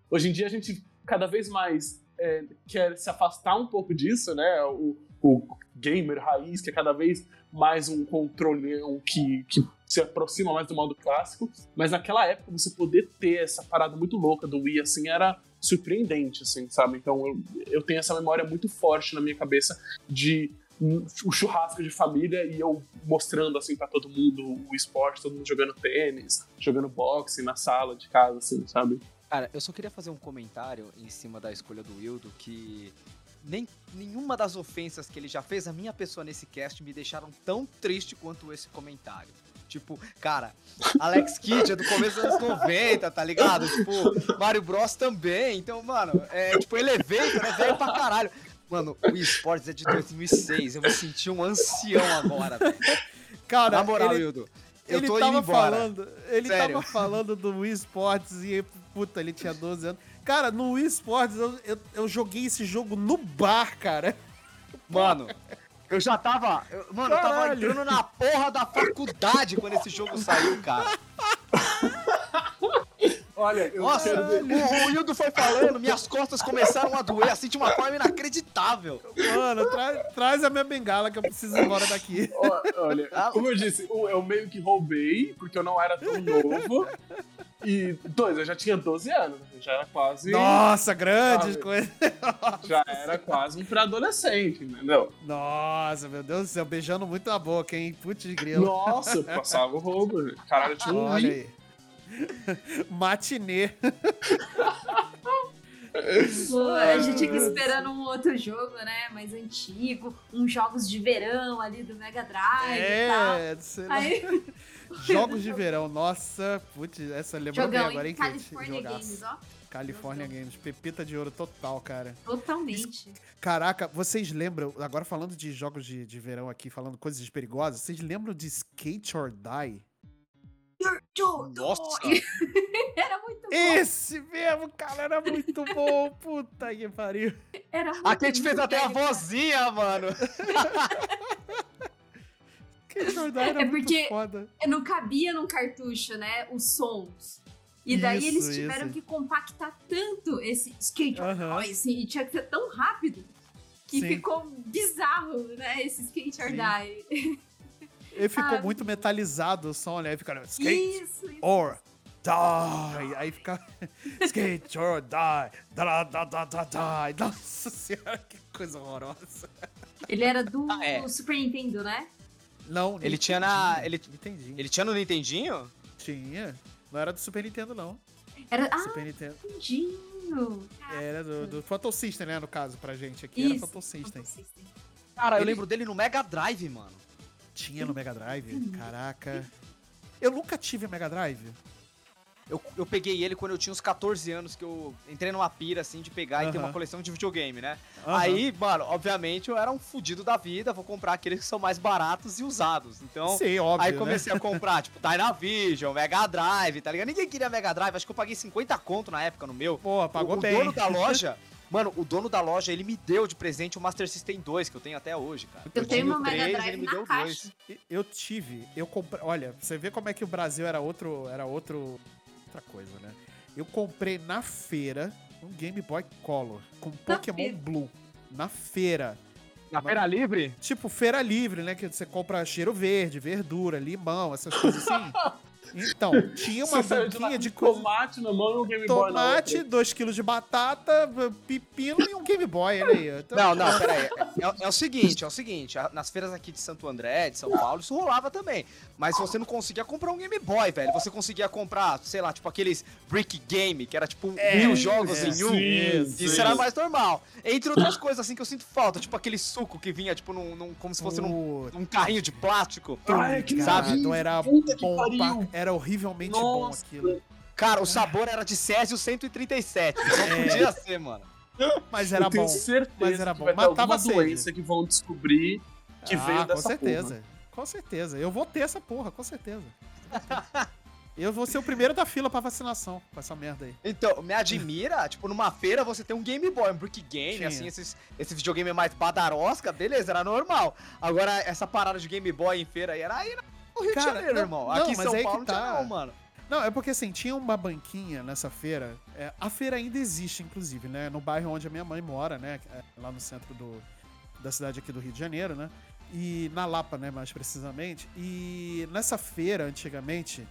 Hoje em dia a gente cada vez mais é, quer se afastar um pouco disso, né? O, o, gamer raiz, que é cada vez mais um controle um, que, que se aproxima mais do modo clássico, mas naquela época você poder ter essa parada muito louca do Wii, assim, era surpreendente, assim, sabe? Então eu, eu tenho essa memória muito forte na minha cabeça de o churrasco de família e eu mostrando assim para todo mundo o esporte, todo mundo jogando tênis, jogando boxe na sala de casa, assim, sabe? Cara, eu só queria fazer um comentário em cima da escolha do Wildo que nem nenhuma das ofensas que ele já fez a minha pessoa nesse cast me deixaram tão triste quanto esse comentário. Tipo, cara, Alex Kidd é do começo dos anos 90, tá ligado? Tipo, Mario Bros também. Então, mano, é tipo Elevator, é velho pra caralho. Mano, o esportes é de 2006. Eu me senti um ancião agora, velho. Cara, Na moral, ele, Hildo, eu ele tô tava indo embora. Falando, ele Sério? tava falando do Wii Sports e, puta, ele tinha 12 anos. Cara, no Wii Sports eu, eu, eu joguei esse jogo no bar, cara. Mano, eu já tava. Eu, mano, Caralho. eu tava entrando na porra da faculdade quando esse jogo saiu, cara. Olha, eu Nossa, quero... o, o Hildo foi falando, minhas costas começaram a doer assim de uma forma inacreditável. Mano, tra traz a minha bengala que eu preciso ir embora daqui. Olha, ah, como eu disse, eu meio que roubei, porque eu não era tão novo. E dois, eu já tinha 12 anos, já era quase. Nossa, grandes coisas. Já era quase um pré-adolescente, entendeu? Nossa, meu Deus do céu, beijando muito a boca, hein? Putz de grilo. Nossa, eu passava o roubo. Caralho, eu tinha um Olha aí. Matinê. a gente aqui esperando um outro jogo, né? Mais antigo, uns jogos de verão ali do Mega Drive é, e tal. Sei Aí... Jogos de verão, nossa, putz, essa lembrou Jogão, bem agora, hein? California Games, ó. California Games, pepita de ouro total, cara. Totalmente. Caraca, vocês lembram, agora falando de jogos de, de verão aqui, falando coisas perigosas, vocês lembram de Skate or Die? Nossa! era muito bom. Esse mesmo, cara, era muito bom. Puta que pariu. Era muito Aqui a gente fez até a vozinha, mano. Die era é porque foda. não cabia num cartucho, né, os sons. E daí Isso, eles tiveram isso. que compactar tanto esse skate Aham. die, assim, e tinha que ser tão rápido que Sim. ficou bizarro, né, esse skate or die. Ele ficou Ah, muito metalizado o som, né? Aí fica skate Isso, isso. or die. Aí fica skate or die. Da, da, da, da, die. Nossa senhora, que coisa horrorosa. Ele era do Ah, é. Super Nintendo, né? Não, Ele tinha na- ele- Entendi. Ele tinha no Nintendinho? tinha. Não era do Super Nintendo, não. Era. Ah, Super Nintendo. Nintendinho. Era do, do Phantom System, né? No caso, pra gente aqui. Era Isso, Phantom System. Phantom System. Cara, eu Ele- lembro dele no Mega Drive, mano. Tinha no Mega Drive? Caraca. Eu nunca tive Mega Drive. Eu, eu peguei ele quando eu tinha uns 14 anos, que eu entrei numa pira, assim, de pegar e ter uma coleção de videogame, né? Aí, mano, obviamente eu era um fudido da vida, vou comprar aqueles que são mais baratos e usados. Então, Sim, óbvio, aí né? comecei a comprar, tipo, Dynavision, Mega Drive, tá ligado? Ninguém queria Mega Drive, acho que eu paguei 50 conto na época no meu. Pô, pagou o, o bem. dono da loja, mano, o dono da loja, ele me deu de presente o Master System 2, que eu tenho até hoje, cara. Eu tenho tinha uma o Mega três, Drive ele me na deu caixa. dois. Eu tive, eu comprei. Olha, você vê como é que o Brasil era outro. Era outro. Outra coisa, né? Eu comprei na feira um Game Boy Color com Pokémon feira. Blue. Na feira. Na Feira Livre? Tipo, feira livre, né? Que você compra cheiro verde, verdura, limão, essas coisas assim. Então, tinha uma de banquinha de coisa. tomate na mão e um Game Boy Tomate, outra. 2kg de batata, pepino e um Game Boy, olha aí. Então, Não, não, peraí. É, é o seguinte, é o seguinte. Nas feiras aqui de Santo André, de São Paulo, isso rolava também. Mas você não conseguia comprar um Game Boy, velho. Você conseguia comprar, sei lá, tipo aqueles Brick Game, que era tipo mil jogos é, em um. sim, Isso sim. era mais normal. Entre outras coisas, assim, que eu sinto falta. Tipo aquele suco que vinha, tipo, num, num- como se fosse num, num carrinho de plástico. Ai, que Sabe? Então era Puta que bom, pariu. pra- era horrivelmente bom Nossa. aquilo. Cara, o sabor era de Césio 137. Só É. podia ser, mano. Mas era eu tenho bom. certeza mas era que bom. vai ter Matava sede. doença que vão descobrir que ah, veio com dessa certeza. porra. Com certeza. Eu vou ter essa porra, com certeza. Eu vou ser o primeiro da fila pra vacinação com essa merda aí. Então, me admira, tipo, numa feira você tem um Game Boy, um Brick Game, Tinha. assim, esses, esse videogame mais badarosca, beleza, era normal. Agora, essa parada de Game Boy em feira aí era aí no Rio Cara, de Janeiro, não, irmão. não, Aqui em São Paulo tá. não, mano. Não, é porque assim, tinha uma banquinha nessa feira. é, a feira ainda existe, inclusive, né? No bairro onde a minha mãe mora, né? é, Lá no centro do, da cidade aqui do Rio de Janeiro, né? E na Lapa, né? Mais precisamente. E nessa feira, antigamente,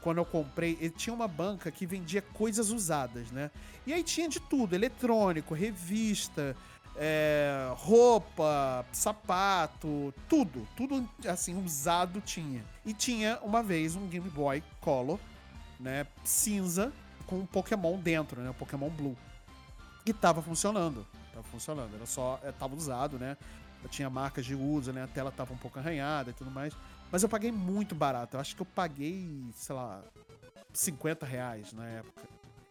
quando eu comprei, ele tinha uma banca que vendia coisas usadas, né? E aí tinha de tudo: eletrônico, revista, é, roupa, sapato, tudo. Tudo assim, usado tinha. E tinha uma vez um Game Boy Color, né? Cinza, com um Pokémon dentro, né? O Pokémon Blue. E tava funcionando. Tava funcionando. Era só. é, tava usado, né? Tinha marcas de uso, né? A tela tava um pouco arranhada e tudo mais. Mas eu paguei muito barato. Eu acho que eu paguei, sei lá, 50 reais na época.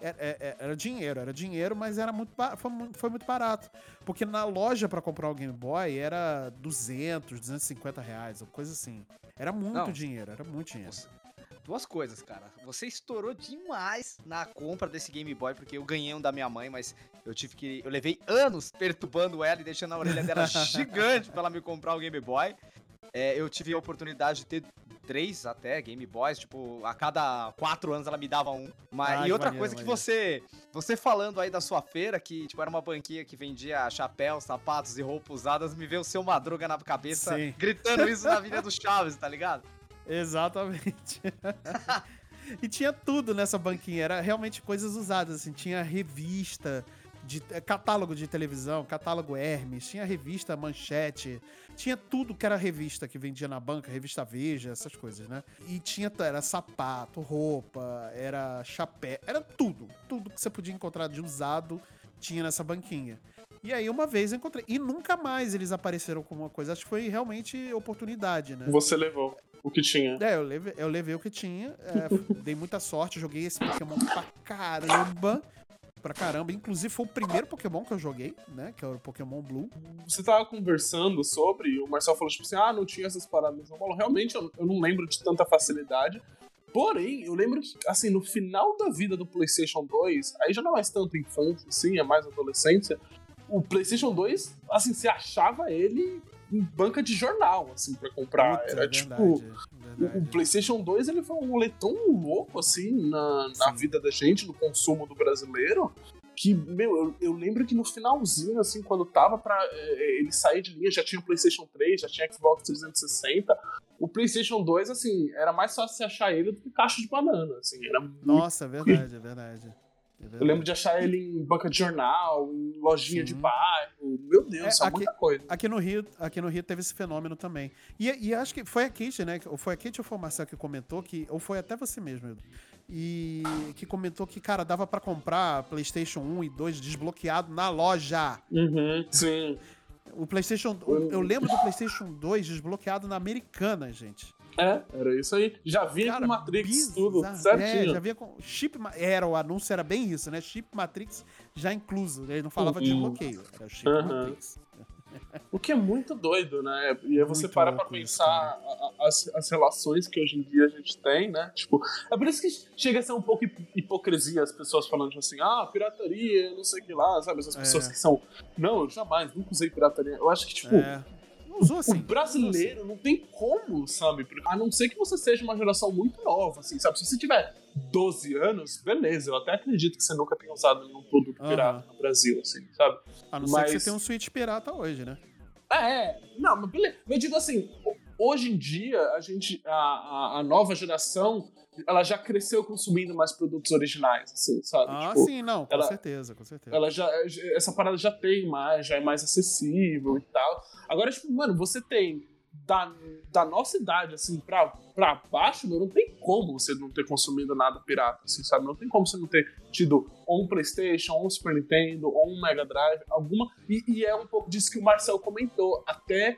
Era, era- era dinheiro, era dinheiro, mas era muito, foi, foi muito barato. Porque na loja pra comprar o Game Boy era 200, 250 reais, ou coisa assim. Era muito Não. dinheiro, era muito dinheiro. Duas coisas, cara. Você estourou demais na compra desse Game Boy, porque eu ganhei um da minha mãe, mas eu tive que. Eu levei anos perturbando ela e deixando a orelha dela gigante pra ela me comprar o Game Boy. É, eu tive a oportunidade de ter três até Game Boys, tipo, a cada quatro anos ela me dava um. Mas, Ah, e outra maneiro, coisa que maneiro. você. Você falando aí da sua feira, que tipo, era uma banquinha que vendia chapéus, sapatos e roupas usadas, me veio o seu madruga na cabeça Sim. gritando isso na Avenida dos Chaves, tá ligado? Exatamente. e tinha tudo nessa banquinha, era realmente coisas usadas, assim, tinha revista, de, eh, catálogo de televisão, catálogo Hermes, tinha revista Manchete, tinha tudo que era revista que vendia na banca, revista Veja, essas coisas, né? E tinha, era sapato, roupa, era chapéu, era tudo, tudo que você podia encontrar de usado tinha nessa banquinha. E aí uma vez eu encontrei. E nunca mais eles apareceram com uma coisa. Acho que foi realmente oportunidade, né? Você levou o que tinha. É, eu levei, eu levei o que tinha. É, dei muita sorte, joguei esse Pokémon pra caramba. Pra caramba. Inclusive foi o primeiro Pokémon que eu joguei, né? Que é o Pokémon Blue. Você tava conversando sobre, o Marcel falou tipo assim: ah, não tinha essas paradas Eu falo, Realmente eu, eu não lembro de tanta facilidade. Porém, eu lembro que, assim, no final da vida do PlayStation 2, aí já não é mais tanto infância, assim, é mais adolescência o PlayStation 2, assim, você achava ele em banca de jornal, assim, pra comprar. Puta, Era é tipo. Verdade. O PlayStation 2 ele foi um rolê tão louco, assim, na, na vida da gente, no consumo do brasileiro, que, meu, eu, eu, lembro que no finalzinho, assim, quando tava pra é, ele sair de linha, já tinha o PlayStation 3, já tinha Xbox 360. O PlayStation 2, assim, era mais fácil você achar ele do que caixa de banana, assim. Era Nossa, muito... é verdade, é verdade. É eu lembro de achar ele em banca de jornal, em lojinha de bairro. Meu Deus, é, aqui, muita coisa. Aqui no, Rio, aqui no Rio teve esse fenômeno também. E, e acho que foi a Kate, né? Ou foi a Kate ou foi o Marcel que comentou, que, ou foi até você mesmo, Edu, e que comentou que, cara, dava para comprar PlayStation 1 e 2 desbloqueado na loja. Uhum, sim. O PlayStation. Eu lembro do PlayStation 2 desbloqueado na Americana, gente. É, era isso aí. Já vinha Cara, com Matrix bizarro. tudo, é, certinho. É, já vinha com chip. Era, o anúncio era bem isso, né? Chip Matrix já incluso. Ele não falava uhum. de bloqueio, era chip uhum. Matrix. O que é muito doido, né? E aí você muito para pra pensar as, as relações que hoje em dia a gente tem, né? Tipo, é por isso que chega a ser um pouco hipocrisia as pessoas falando assim, ah, pirataria, não sei o que lá, sabe? Essas pessoas é. que são, não, eu jamais, nunca usei pirataria. Eu acho que, tipo, é usou assim. O brasileiro assim. não tem como, sabe? A não ser que você seja uma geração muito nova, assim, sabe? Se você tiver 12 anos, beleza, eu até acredito que você nunca tenha usado nenhum produto uhum. pirata no Brasil, assim, sabe? A não mas... ser que você tenha um Switch pirata hoje, né? É, não, mas beleza. Eu digo assim, hoje em dia, a gente, a, a, a nova geração ela já cresceu consumindo mais produtos originais, assim, sabe? Ah, tipo, sim, não, com ela, certeza, com certeza. Ela já, essa parada já tem mais, já é mais acessível e tal. Agora, tipo, mano, você tem da, da nossa idade, assim, pra, pra baixo, meu, não tem como você não ter consumido nada pirata, assim, sabe? Não tem como você não ter tido ou um PlayStation, ou um Super Nintendo, ou um Mega Drive, alguma. E, e é um pouco disso que o Marcel comentou. Até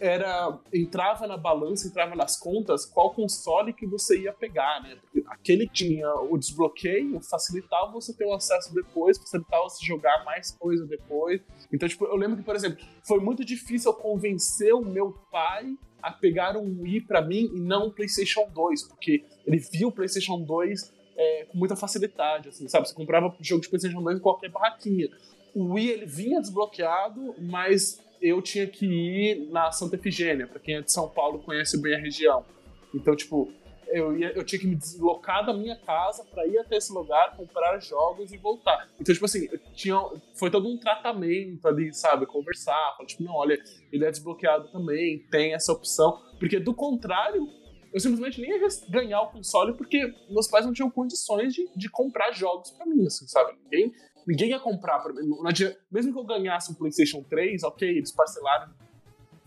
era entrava na balança, entrava nas contas qual console que você ia pegar, né? Porque aquele que tinha o desbloqueio facilitava você ter o acesso depois, facilitava você jogar mais coisa depois. Então, tipo, eu lembro que, por exemplo, foi muito difícil eu convencer o meu pai a pegar um Wii para mim e não um PlayStation 2, porque ele viu o PlayStation 2 é, com muita facilidade, assim, sabe? Você comprava jogo de PlayStation 2 em qualquer barraquinha. O Wii ele vinha desbloqueado, mas eu tinha que ir na Santa Efigênia, para quem é de São Paulo conhece bem a região. Então, tipo, eu, ia, eu tinha que me deslocar da minha casa para ir até esse lugar, comprar jogos e voltar. Então, tipo assim, tinha, foi todo um tratamento ali, sabe? Conversar, falar, tipo, não, olha, ele é desbloqueado também, tem essa opção. Porque do contrário, eu simplesmente nem ia ganhar o console porque meus pais não tinham condições de, de comprar jogos para mim, assim, sabe? Ninguém Ninguém ia comprar pra mim. Mesmo que eu ganhasse um PlayStation 3, ok, eles parcelaram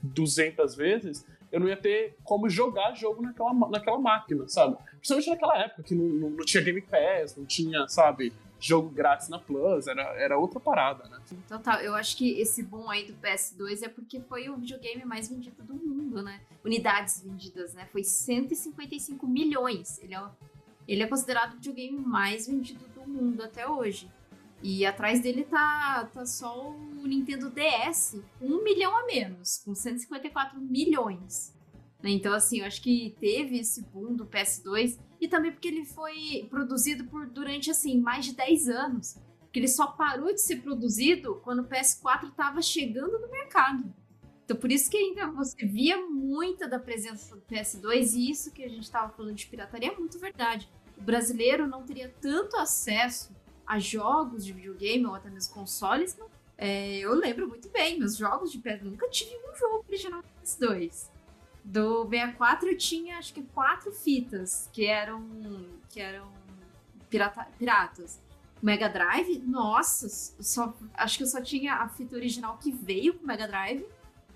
200 vezes, eu não ia ter como jogar jogo naquela, naquela máquina, sabe? Principalmente naquela época que não, não, não tinha Game Pass, não tinha, sabe, jogo grátis na Plus, era, era outra parada, né? Tá, eu acho que esse boom aí do PS2 é porque foi o videogame mais vendido do mundo, né? Unidades vendidas, né? Foi 155 milhões. Ele é, ele é considerado o videogame mais vendido do mundo até hoje. E atrás dele tá, tá só o Nintendo DS, um milhão a menos, com 154 milhões. Né? Então, assim, eu acho que teve esse boom do PS2 e também porque ele foi produzido por durante, assim, mais de 10 anos. Que ele só parou de ser produzido quando o PS4 estava chegando no mercado. Então, por isso que ainda você via muita da presença do PS2 e isso que a gente estava falando de pirataria é muito verdade. O brasileiro não teria tanto acesso a jogos de videogame ou até mesmo consoles, não. É, eu lembro muito bem, meus jogos de PS nunca tive um jogo original do PS2. Do 64 eu tinha acho que quatro fitas que eram que eram pirata, piratas. Mega Drive, nossa, só, acho que eu só tinha a fita original que veio com o Mega Drive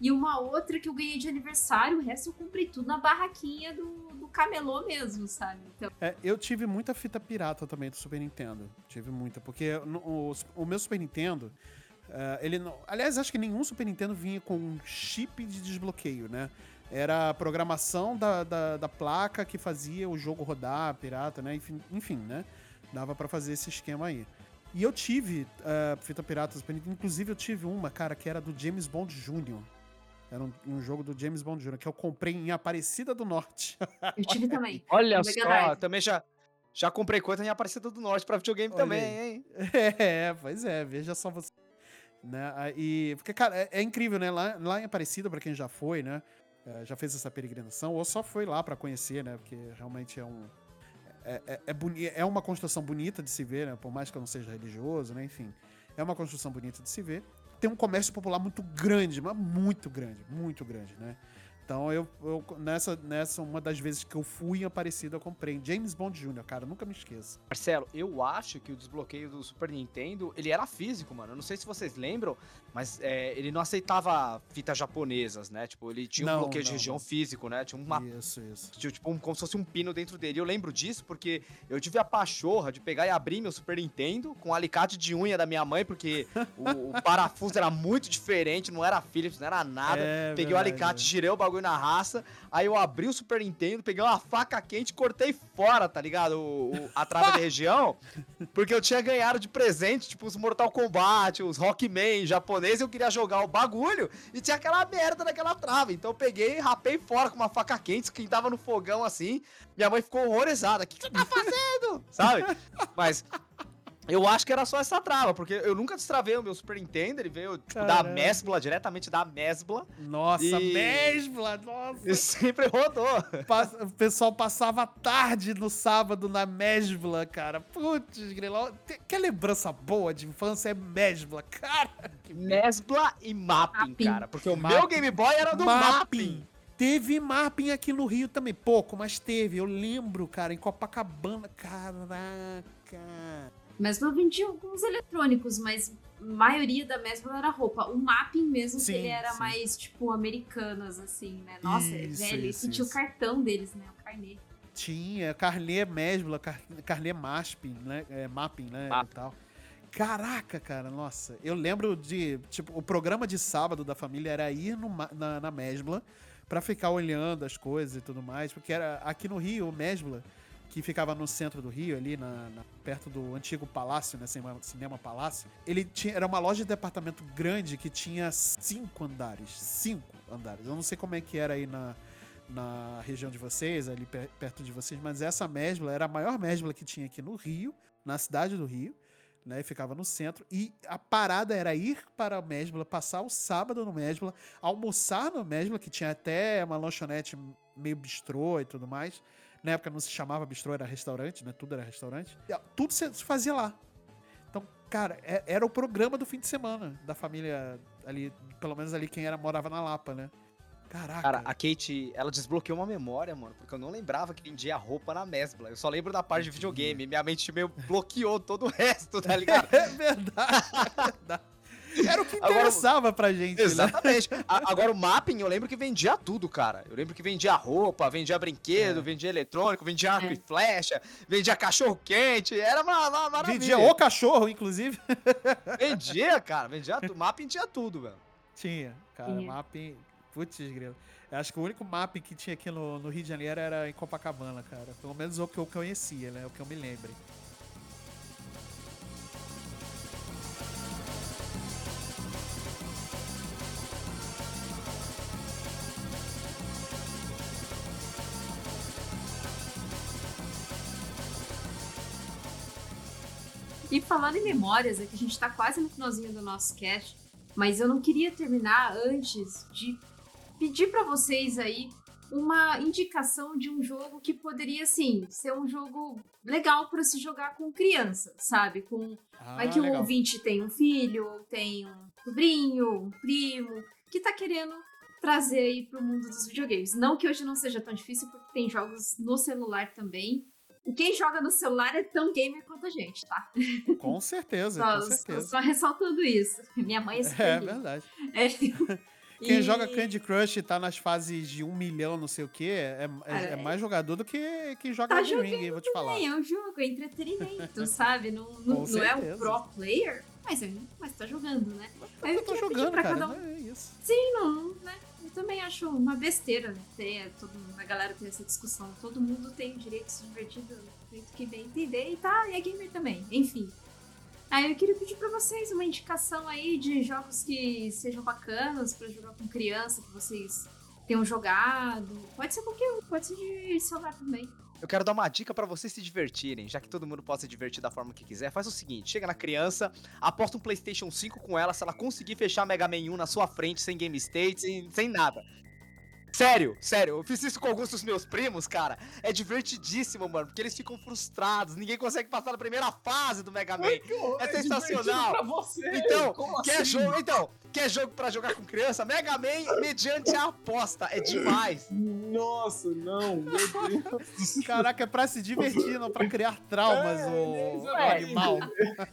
e uma outra que eu ganhei de aniversário, o resto eu comprei tudo na barraquinha do, do camelô mesmo, sabe? Então... É, eu tive muita fita pirata também do Super Nintendo. Tive muita, porque o, o, meu Super Nintendo, uh, ele não. Aliás, acho que nenhum Super Nintendo vinha com um chip de desbloqueio, né? Era a programação da, da, da placa que fazia o jogo rodar, pirata, né? Enfim, enfim né? Dava para fazer esse esquema aí. E eu tive uh, fita pirata, inclusive eu tive uma, cara, que era do James Bond Jr. Era um, um, jogo do James Bond Jr., que eu comprei em Aparecida do Norte. Eu tive também. Olha só, também já, já comprei coisa em Aparecida do Norte pra videogame Olha também, aí. hein? É, pois é, veja só você. Né? E, porque, cara, é, é, incrível, né? Lá, lá em Aparecida, pra quem já foi, né? É, já fez essa peregrinação, ou só foi lá para conhecer, né? Porque realmente é um. É, é, é, é uma construção bonita de se ver, né? Por mais que eu não seja religioso, né? Enfim. É uma construção bonita de se ver tem um comércio popular muito grande, mas muito grande, muito grande, né? Então eu, eu, nessa, nessa, uma das vezes que eu fui em Aparecida, eu comprei James Bond Jr., cara, nunca me esqueço. Marcelo, eu acho que o desbloqueio do Super Nintendo, ele era físico, mano. Eu não sei se vocês lembram, mas é, ele não aceitava fitas japonesas, né? Tipo, ele tinha não, um bloqueio não, de região físico, né? Tinha uma. Isso, isso. Tinha, tipo, um, como se fosse um pino dentro dele. Eu lembro disso porque eu tive a pachorra de pegar e abrir meu Super Nintendo com um alicate de unha da minha mãe, porque o, o, parafuso era muito diferente, não era Philips, não era nada. É, Peguei verdade, o alicate, é. girei o bagulho na raça. Aí eu abri o Super Nintendo, peguei uma faca quente e cortei fora, tá ligado? O, o a trava de região. Porque eu tinha ganhado de presente, tipo, os Mortal Kombat, os Rockman japoneses, eu queria jogar o bagulho e tinha aquela merda naquela trava. Então eu peguei e rapei fora com uma faca quente, quem tava no fogão assim. Minha mãe ficou horrorizada. O que, que você tá fazendo? Sabe? Mas eu acho que era só essa trava, porque eu nunca destravei o meu Super Nintendo, ele veio tipo, da Mesbla, diretamente da Mesbla. Nossa, e... Mesbla, nossa! E sempre rodou. O pessoal passava a tarde no sábado na Mesbla, cara. Putz, grilão. Que lembrança boa de infância é Mesbla, cara. Mesbla e Mapping, mapping. cara. Porque o mapping. meu Game Boy era do Mapping. mapping. Teve mapping aqui no Rio também, pouco, mas teve. Eu lembro, cara, em Copacabana. Caraca. Mesbla vendia alguns eletrônicos, mas a maioria da Mesbla era roupa. O mapping mesmo, sim, que ele era sim. mais, tipo, americanas, assim, né? Nossa, isso, velho, isso, tinha o cartão deles, né? O carnê. Tinha, carnê Mesbla, car carnê Mapping, né? É, mapping, né? E tal. Caraca, cara, nossa. Eu lembro de, tipo, o programa de sábado da família era ir no, na, na Mesbla pra ficar olhando as coisas e tudo mais, porque era aqui no Rio, o Mesbla que ficava no centro do Rio, ali na, na perto do antigo palácio, né? Cinema, cinema Palácio. Ele tinha, era uma loja de departamento grande que tinha cinco andares. Cinco andares. Eu não sei como é que era aí na, na região de vocês, ali perto de vocês, mas essa mesbla era a maior mesbla que tinha aqui no Rio, na cidade do Rio. Né, ficava no centro e a parada era ir para a Mesbla, passar o sábado no Mesbla, almoçar no Mesbla, que tinha até uma lanchonete meio bistrô e tudo mais, na época não se chamava bistrô, era restaurante, né? Tudo era restaurante. Tudo se fazia lá. Então, cara, é, era o programa do fim de semana da família ali, pelo menos ali quem era morava na Lapa, né? Caraca. Cara, a Kate, ela desbloqueou uma memória, mano, porque eu não lembrava que vendia roupa na Mesbla. Eu só lembro da parte de videogame. Minha mente meio bloqueou todo o resto, tá ligado? é verdade, é verdade. Era o que interessava Agora, pra gente. Né? Exatamente. Né? Agora o mapping, eu lembro que vendia tudo, cara. Eu lembro que vendia roupa, vendia brinquedo, é. vendia eletrônico, vendia arco é. e flecha, vendia cachorro quente. Era uma, uma maravilha. Vendia o cachorro, inclusive. Vendia, cara. Vendia tudo. Mapping tinha tudo, velho. Tinha, cara. Tinha. Mapping. Putz, grilo. Eu acho que o único mapping que tinha aqui no, no Rio de Janeiro era em Copacabana, cara. Pelo menos o que eu conhecia, né? O que eu me lembro. E falando em memórias, é que a gente tá quase no finalzinho do nosso cast, mas eu não queria terminar antes de pedir para vocês aí uma indicação de um jogo que poderia, assim, ser um jogo legal para se jogar com criança, sabe? Com. Ah, vai que legal. o ouvinte tem um filho, ou tem um sobrinho, um primo, que tá querendo trazer aí pro mundo dos videogames. Não que hoje não seja tão difícil, porque tem jogos no celular também. Quem joga no celular é tão gamer quanto a gente, tá? Com certeza, só, com certeza. Só, só, ressaltando isso. Minha mãe é É verdade. É. Quem e... joga Candy Crush e tá nas fases de um milhão, não sei o quê, é, é, é mais jogador do que quem joga tá Elden Ring, vou te falar. É um jogo, é entretenimento, sabe? Não, não, não é o pro player, mas, mas tá jogando, né? Aí eu tô jogando, cara, um... é isso. Sim, não, né? Também acho uma besteira ter todo, a galera ter essa discussão. Todo mundo tem direito de se divertir do jeito que bem entender e tá, e é gamer também. Enfim. Aí eu queria pedir para vocês uma indicação aí de jogos que sejam bacanas para jogar com criança, que vocês tenham jogado. Pode ser qualquer um, pode ser de celular também. Eu quero dar uma dica para vocês se divertirem, já que todo mundo pode se divertir da forma que quiser. Faz o seguinte, chega na criança, aposta um PlayStation 5 com ela, se ela conseguir fechar Mega Man 1 na sua frente, sem game state, sem, sem nada. Sério, sério, eu fiz isso com alguns dos meus primos, cara. É divertidíssimo, mano, porque eles ficam frustrados, ninguém consegue passar da primeira fase do Mega Man. é, é sensacional. Pra você. Então, Como quer assim? jogo, então, quer jogo para jogar com criança? Mega Man mediante a aposta, é demais. Nossa, não, meu Deus. Caraca, é pra se divertir, não pra criar traumas, é, o, o animal.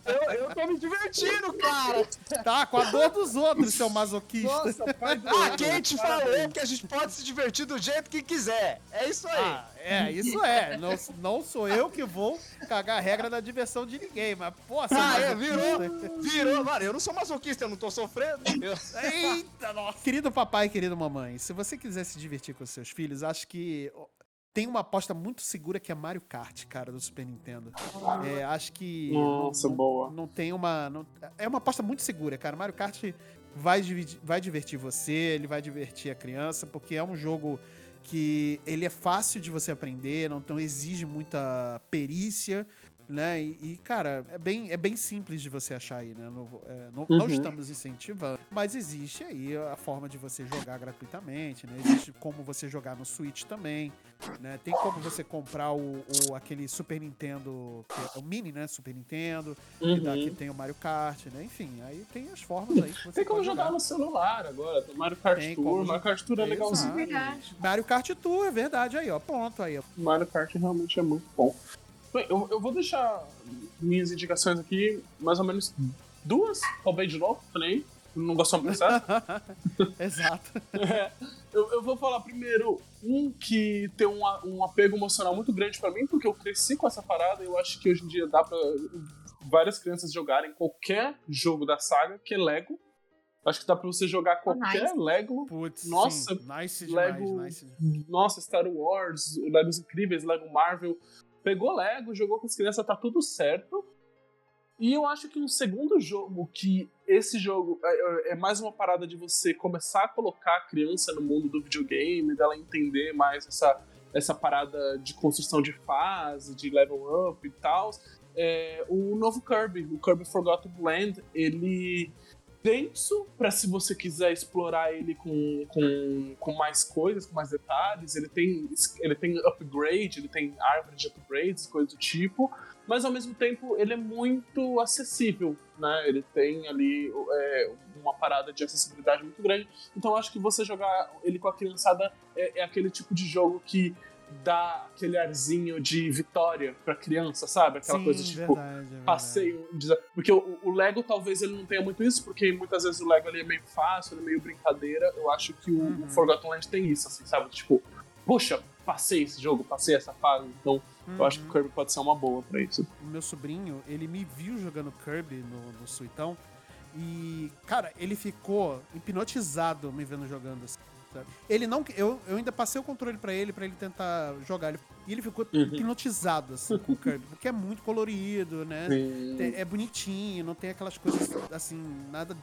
Eu, eu tô me divertindo, cara. Tá, com a dor dos outros, seu masoquista. Nossa, pai do Ah, quem te falou que a gente pode pode se divertir do jeito que quiser. É isso aí. Ah, é, isso é. Não, não sou eu que vou cagar a regra da diversão de ninguém, mas, pô, Ah, é, virou, virou. Mano, eu não sou masoquista, eu não tô sofrendo. Eu... Eita, nossa. Querido papai e querido mamãe, se você quiser se divertir com seus filhos, acho que tem uma aposta muito segura que é Mario Kart, cara, do Super Nintendo. É, acho que. Nossa, não, boa. Não tem uma. Não, é uma aposta muito segura, cara. Mario Kart vai, vai divertir você, ele vai divertir a criança, porque é um jogo que ele é fácil de você aprender, não, não exige muita perícia, né? E, e, cara, é bem, é bem simples de você achar aí, né? Não, é, não, uhum. não, estamos incentivando, mas existe aí a forma de você jogar gratuitamente, né? Existe como você jogar no Switch também, né? Tem como você comprar o, o aquele Super Nintendo, é o mini, né? Super Nintendo, uhum. que, dá, que tem o Mario Kart, né? Enfim, aí tem as formas aí que você Tem como jogar, jogar, no celular agora, tem Mario Kart tem Tour, Mario Kart Tour é legalzinho. Verdade. Mario Kart Tour, é verdade, aí ó, pronto aí. Ó. Mario Kart realmente é muito bom. Bem, eu, eu vou deixar minhas indicações aqui, mais ou menos duas. Roubei de novo, falei. Não gostou muito certo? Exato. É, eu, eu, vou falar primeiro um que tem um, um apego emocional muito grande para mim, porque eu cresci com essa parada e eu acho que hoje em dia dá pra várias crianças jogarem qualquer jogo da saga, que é Lego. Acho que dá pra você jogar qualquer nice. Lego. Putz, nossa, sim. nice demais, Lego. Nice. Nossa, Star Wars, Legos incríveis, Lego Marvel pegou Lego, jogou com as crianças, tá tudo certo. E eu acho que um segundo jogo, que esse jogo é, é, é, mais uma parada de você começar a colocar a criança no mundo do videogame, dela entender mais essa, essa parada de construção de fase, de level up e tal. É, o novo Kirby, o Kirby Forgotten Land, ele denso para se você quiser explorar ele com, com, com mais coisas, com mais detalhes. Ele tem, ele tem upgrade, ele tem árvore de upgrades, coisas do tipo. Mas ao mesmo tempo ele é muito acessível, né? Ele tem ali é, uma parada de acessibilidade muito grande. Então acho que você jogar ele com a criançada é, é aquele tipo de jogo que dá aquele arzinho de vitória pra criança, sabe? Aquela Sim, coisa tipo, verdade, é passeio. Porque o, o, Lego talvez ele não tenha muito isso, porque muitas vezes o Lego ele é meio fácil, ele é meio brincadeira. Eu acho que o, uhum. o Forgotten Land tem isso, assim, sabe? Tipo, poxa, passei esse jogo, passei essa fase. Então, uhum. eu acho que o uhum. Kirby pode ser uma boa pra isso. O meu sobrinho, ele me viu jogando Kirby no, no Suitão. E, cara, ele ficou hipnotizado me vendo jogando assim. Sabe? Ele não. Eu, eu ainda passei o controle para ele, para ele tentar jogar. Ele, e ele ficou uhum. hipnotizado, assim, com o Kirby. Porque é muito colorido, né? Sim. É bonitinho, não tem aquelas coisas, assim, nada,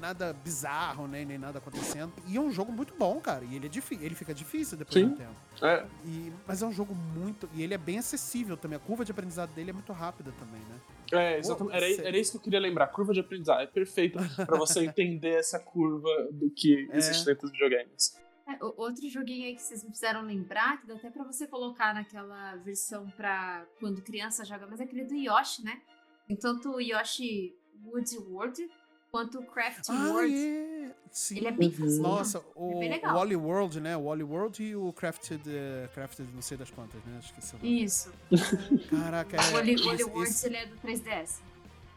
nada bizarro, né? Nem nada acontecendo. E é um jogo muito bom, cara. E ele, é ele fica difícil depois Sim. do tempo. É. E, mas é um jogo muito. E ele é bem acessível também. A curva de aprendizado dele é muito rápida também, né? É, exatamente. Era, era isso que eu queria lembrar. Curva de aprendizado. É perfeito para você entender essa curva do que é. existe dentro dos videogames. É, outro joguinho aí que vocês me fizeram lembrar, que dá até pra você colocar naquela versão pra quando criança joga, mas é aquele do Yoshi, né? Tem tanto o Yoshi Woods World quanto o Craft ah, World. Yeah. Sim. Ele é bem fácil. Nossa, o, é o Wally World, né? O Wally World e o Crafted, uh, Crafted não sei das quantas, né? Acho que é Isso. Caraca, é. O Wally, Wally World esse... ele é do 3DS.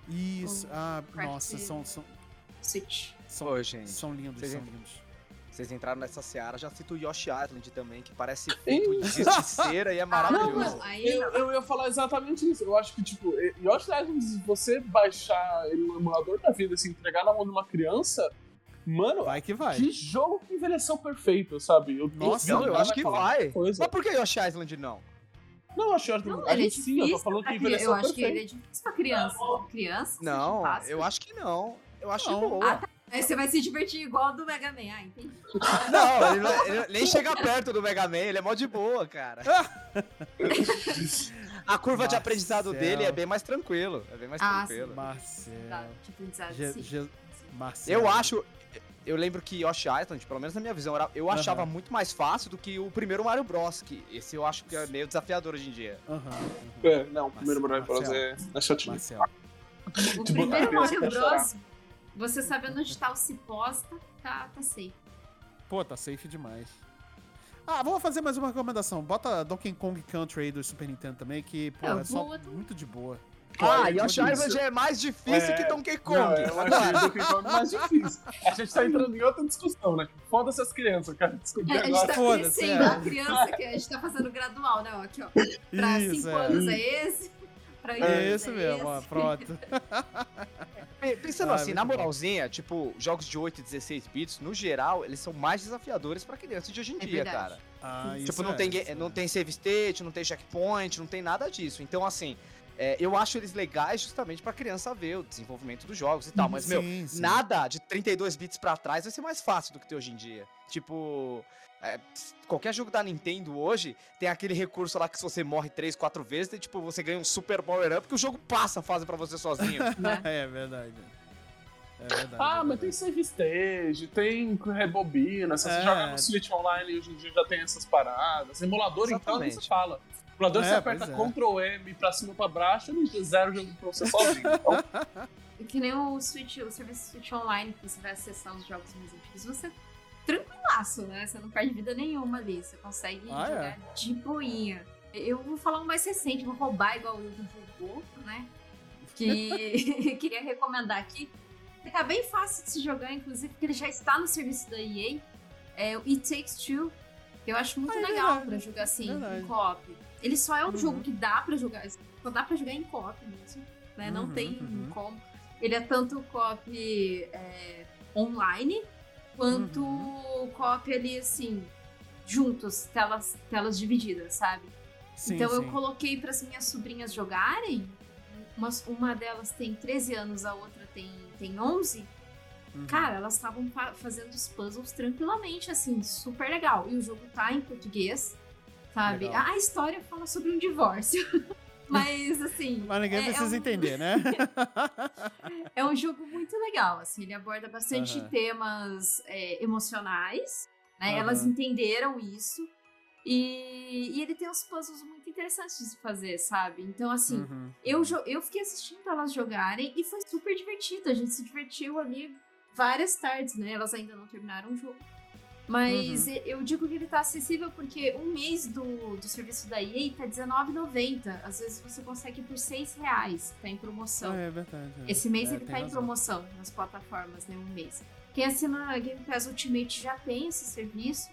Isso, o ah, nossa, são, são. Switch. São, gente. São lindos, são lindos. Vocês entraram nessa seara, já cito o Yoshi Island também, que parece feito de cera e é maravilhoso. Não, eu, eu, ia falar exatamente isso. Eu acho que, tipo, Yoshi Island, se você baixar ele no emulador da vida, se entregar na mão de uma criança, Mano, vai que vai. Que jogo que envelheceu perfeito, sabe? Eu, Nossa, eu, eu acho que vai. Coisa. Mas por que Yoshi Island não? Não, acho que não, ele é sim, eu tô falando que envelheceu Eu acho perfeito. que ele é difícil pra criança. Criança? Não, eu acho que não. Eu acho não. boa. Ah, tá. Aí você vai se divertir igual do Mega Man, ah, entendi. Não, ele, ele, nem chega perto do Mega Man, ele é mó de boa, cara. A curva Marcel. de aprendizado dele é bem mais tranquilo. É bem mais ah, tranquilo. Marcel. Tá, sim. Marcel. Eu acho, eu lembro que Yoshi Island, pelo menos na minha visão, eu uhum. achava muito mais fácil do que o primeiro Mario Bros. Que esse eu acho que é meio desafiador hoje em dia. Uhum. É, não, o primeiro Mario Bros. é, é chatinho. Marcel. O tipo, primeiro Mario Bros. Você sabendo onde tá o cipós, tá, tá safe. Pô, tá safe demais. Ah, vou fazer mais uma recomendação. Bota Donkey Kong Country aí do Super Nintendo também, que, pô, é, é só muito de boa. Ah, Yoshi Island é mais difícil é... que Donkey Kong. Não, eu achei Donkey Kong mais difícil. A gente tá entrando em outra discussão, né? Foda-se as crianças, cara. Descobri é, agora. A gente tá crescendo é. a criança, que a gente tá fazendo gradual, né? Aqui, ó. Pra 5 é. anos é esse. Pra é esse mesmo, ó, pronto. Pensando ah, assim, na moralzinha, bom. tipo, jogos de 8 e 16 bits, no geral, eles são mais desafiadores pra criança de hoje em é dia, verdade. cara. Ah, tipo, não, é, tem, não tem save state, não tem checkpoint, não tem nada disso. Então, assim, é, eu acho eles legais justamente pra criança ver o desenvolvimento dos jogos e tal. Mas, sim, meu, sim. nada de 32 bits pra trás vai ser mais fácil do que ter hoje em dia. Tipo. É, qualquer jogo da Nintendo hoje tem aquele recurso lá que se você morre 3, 4 vezes, tem, tipo, você ganha um super power up que o jogo passa a fase pra você sozinho. Né? é verdade. É verdade, ah, é mas tem save stage, tem rebobina. Se é. você joga no Switch Online hoje em dia já tem essas paradas. Emulador, Exatamente. então, você fala. Emulador, é, você aperta é. Ctrl M pra cima pra baixo, ele zero o jogo pra você sozinho. Então... Que nem o Switch, o serviço Switch Online, que você vai acessar os jogos mais antigos, você tranquilaço, né? Você não perde vida nenhuma ali. Você consegue ah, jogar é? de boinha. Eu vou falar um mais recente, vou roubar igual o do robô, né? Que queria recomendar aqui. Fica bem fácil de se jogar, inclusive, porque ele já está no serviço da EA. É o It Takes Two, que eu acho muito ah, é legal verdade. pra jogar assim, verdade. em co-op. Ele só é um uhum. jogo que dá para jogar, só dá para jogar em co-op mesmo, né? Uhum, Não tem uhum. como. Ele é tanto co-op é, online, quanto uhum. co-op ali, assim, juntos, telas, telas divididas, sabe? Sim, então sim. eu coloquei para as minhas sobrinhas jogarem. Uma, uma delas tem 13 anos, a outra tem, tem 11. Uhum. Cara, elas estavam fazendo os puzzles tranquilamente, assim, super legal. E o jogo tá em português sabe? Legal. A história fala sobre um divórcio. Mas, assim. Mas ninguém é, precisa é um... entender, né? é um jogo muito legal, assim. Ele aborda bastante temas é, emocionais, né? Elas entenderam isso. E, e, ele tem uns puzzles muito interessantes de se fazer, sabe? Então, assim, uhum. eu, eu fiquei assistindo elas jogarem e foi super divertido. A gente se divertiu ali várias tardes, né? Elas ainda não terminaram o jogo. Mas uhum. eu digo que ele tá acessível porque um mês do, do serviço da EA tá R$19,90. Às vezes você consegue por 6,00 reais, tá em promoção. É, é verdade. É. Esse mês é, ele tá razão. em promoção nas plataformas, né? Um mês. Quem assina Game Pass Ultimate já tem esse serviço.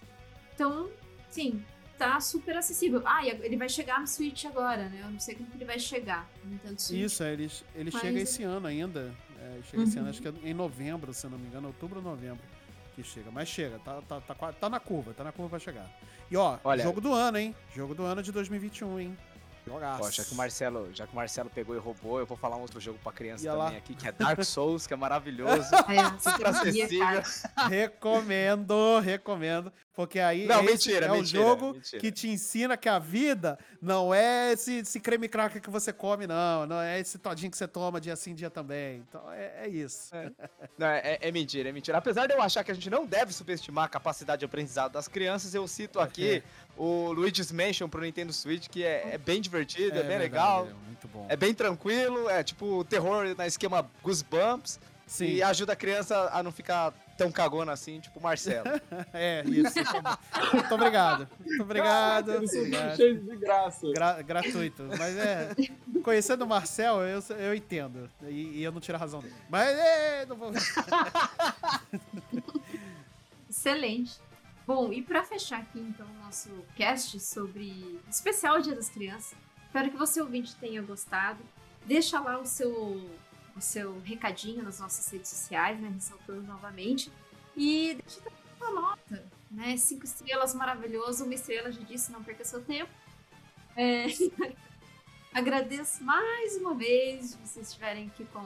Então, sim, tá super acessível. Ah, e ele vai chegar no Switch agora, né? Eu não sei como que ele vai chegar no Nintendo Switch. Isso, é, ele, ele Mas... chega esse ano ainda. É, chega uhum. esse ano, uhum. acho que é em novembro, se não me engano, outubro ou novembro que chega. Mas chega, tá, tá, tá, tá na curva, tá na curva pra chegar. E ó, Olha, jogo do ano, hein? Jogo do ano de 2021, hein? Jogaço. Ó, já que o Marcelo, já que o Marcelo pegou e roubou, eu vou falar um outro jogo pra criança também lá. aqui, que é Dark Souls, que é maravilhoso. É, super acessível. recomendo, recomendo. Porque aí não, mentira, é mentira, um jogo mentira. que te ensina que a vida não é esse, esse creme cracker que você come, não. Não é esse todinho que você toma dia sim, dia também. Então é, é isso. É. Não, é, é, mentira, é mentira. Apesar de eu achar que a gente não deve subestimar a capacidade de aprendizado das crianças, eu cito aqui o Luigi's Mansion pro Nintendo Switch, que é, é bem divertido, é, bem verdade, legal. É muito bom. É bem tranquilo, é tipo terror na esquema Goosebumps. Sim. E ajuda a criança a não ficar tão cagona assim, tipo o Marcelo. é, isso. Muito obrigado. Muito obrigado. Caraca, obrigado. Cheio de graça. Gra gratuito. Mas é. Conhecendo o Marcel, eu, eu entendo. E, e eu não tiro a razão dele. Mas é. Não vou. Excelente. Bom, e para fechar aqui então o nosso cast sobre especial Dia das Crianças, espero que você ouvinte tenha gostado. Deixa lá o seu o seu recadinho nas nossas redes sociais, né, ressaltando novamente. E deixa também uma nota, né? Cinco estrelas, maravilhoso. Uma estrela, já disse, não perca seu tempo. É... Agradeço mais uma vez de vocês estiverem aqui com,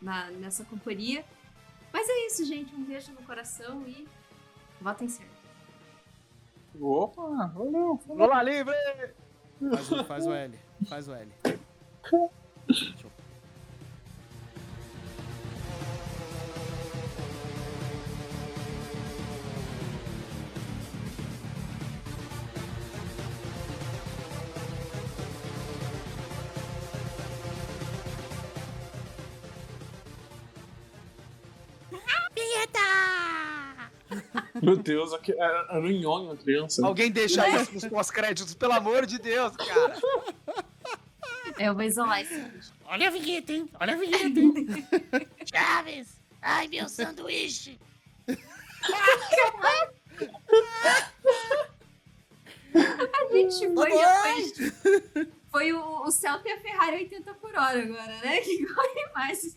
na, nessa companhia. Mas é isso, gente. Um beijo no coração e votem certo. Opa, valeu. Lula livre! Faz, o- faz o L. Faz o L. Deixa eu Meu Deus, era, um nhonho a criança. Alguém deixa isso nos pós-créditos, pelo amor de Deus, cara. Eu vou isolar esse vídeo. Olha a vinheta, hein? Olha a vinheta, hein? Chaves! Ai, meu sanduíche! A gente foi, foi o, o Celta e a Ferrari 80 por hora agora, né? Que corre mais.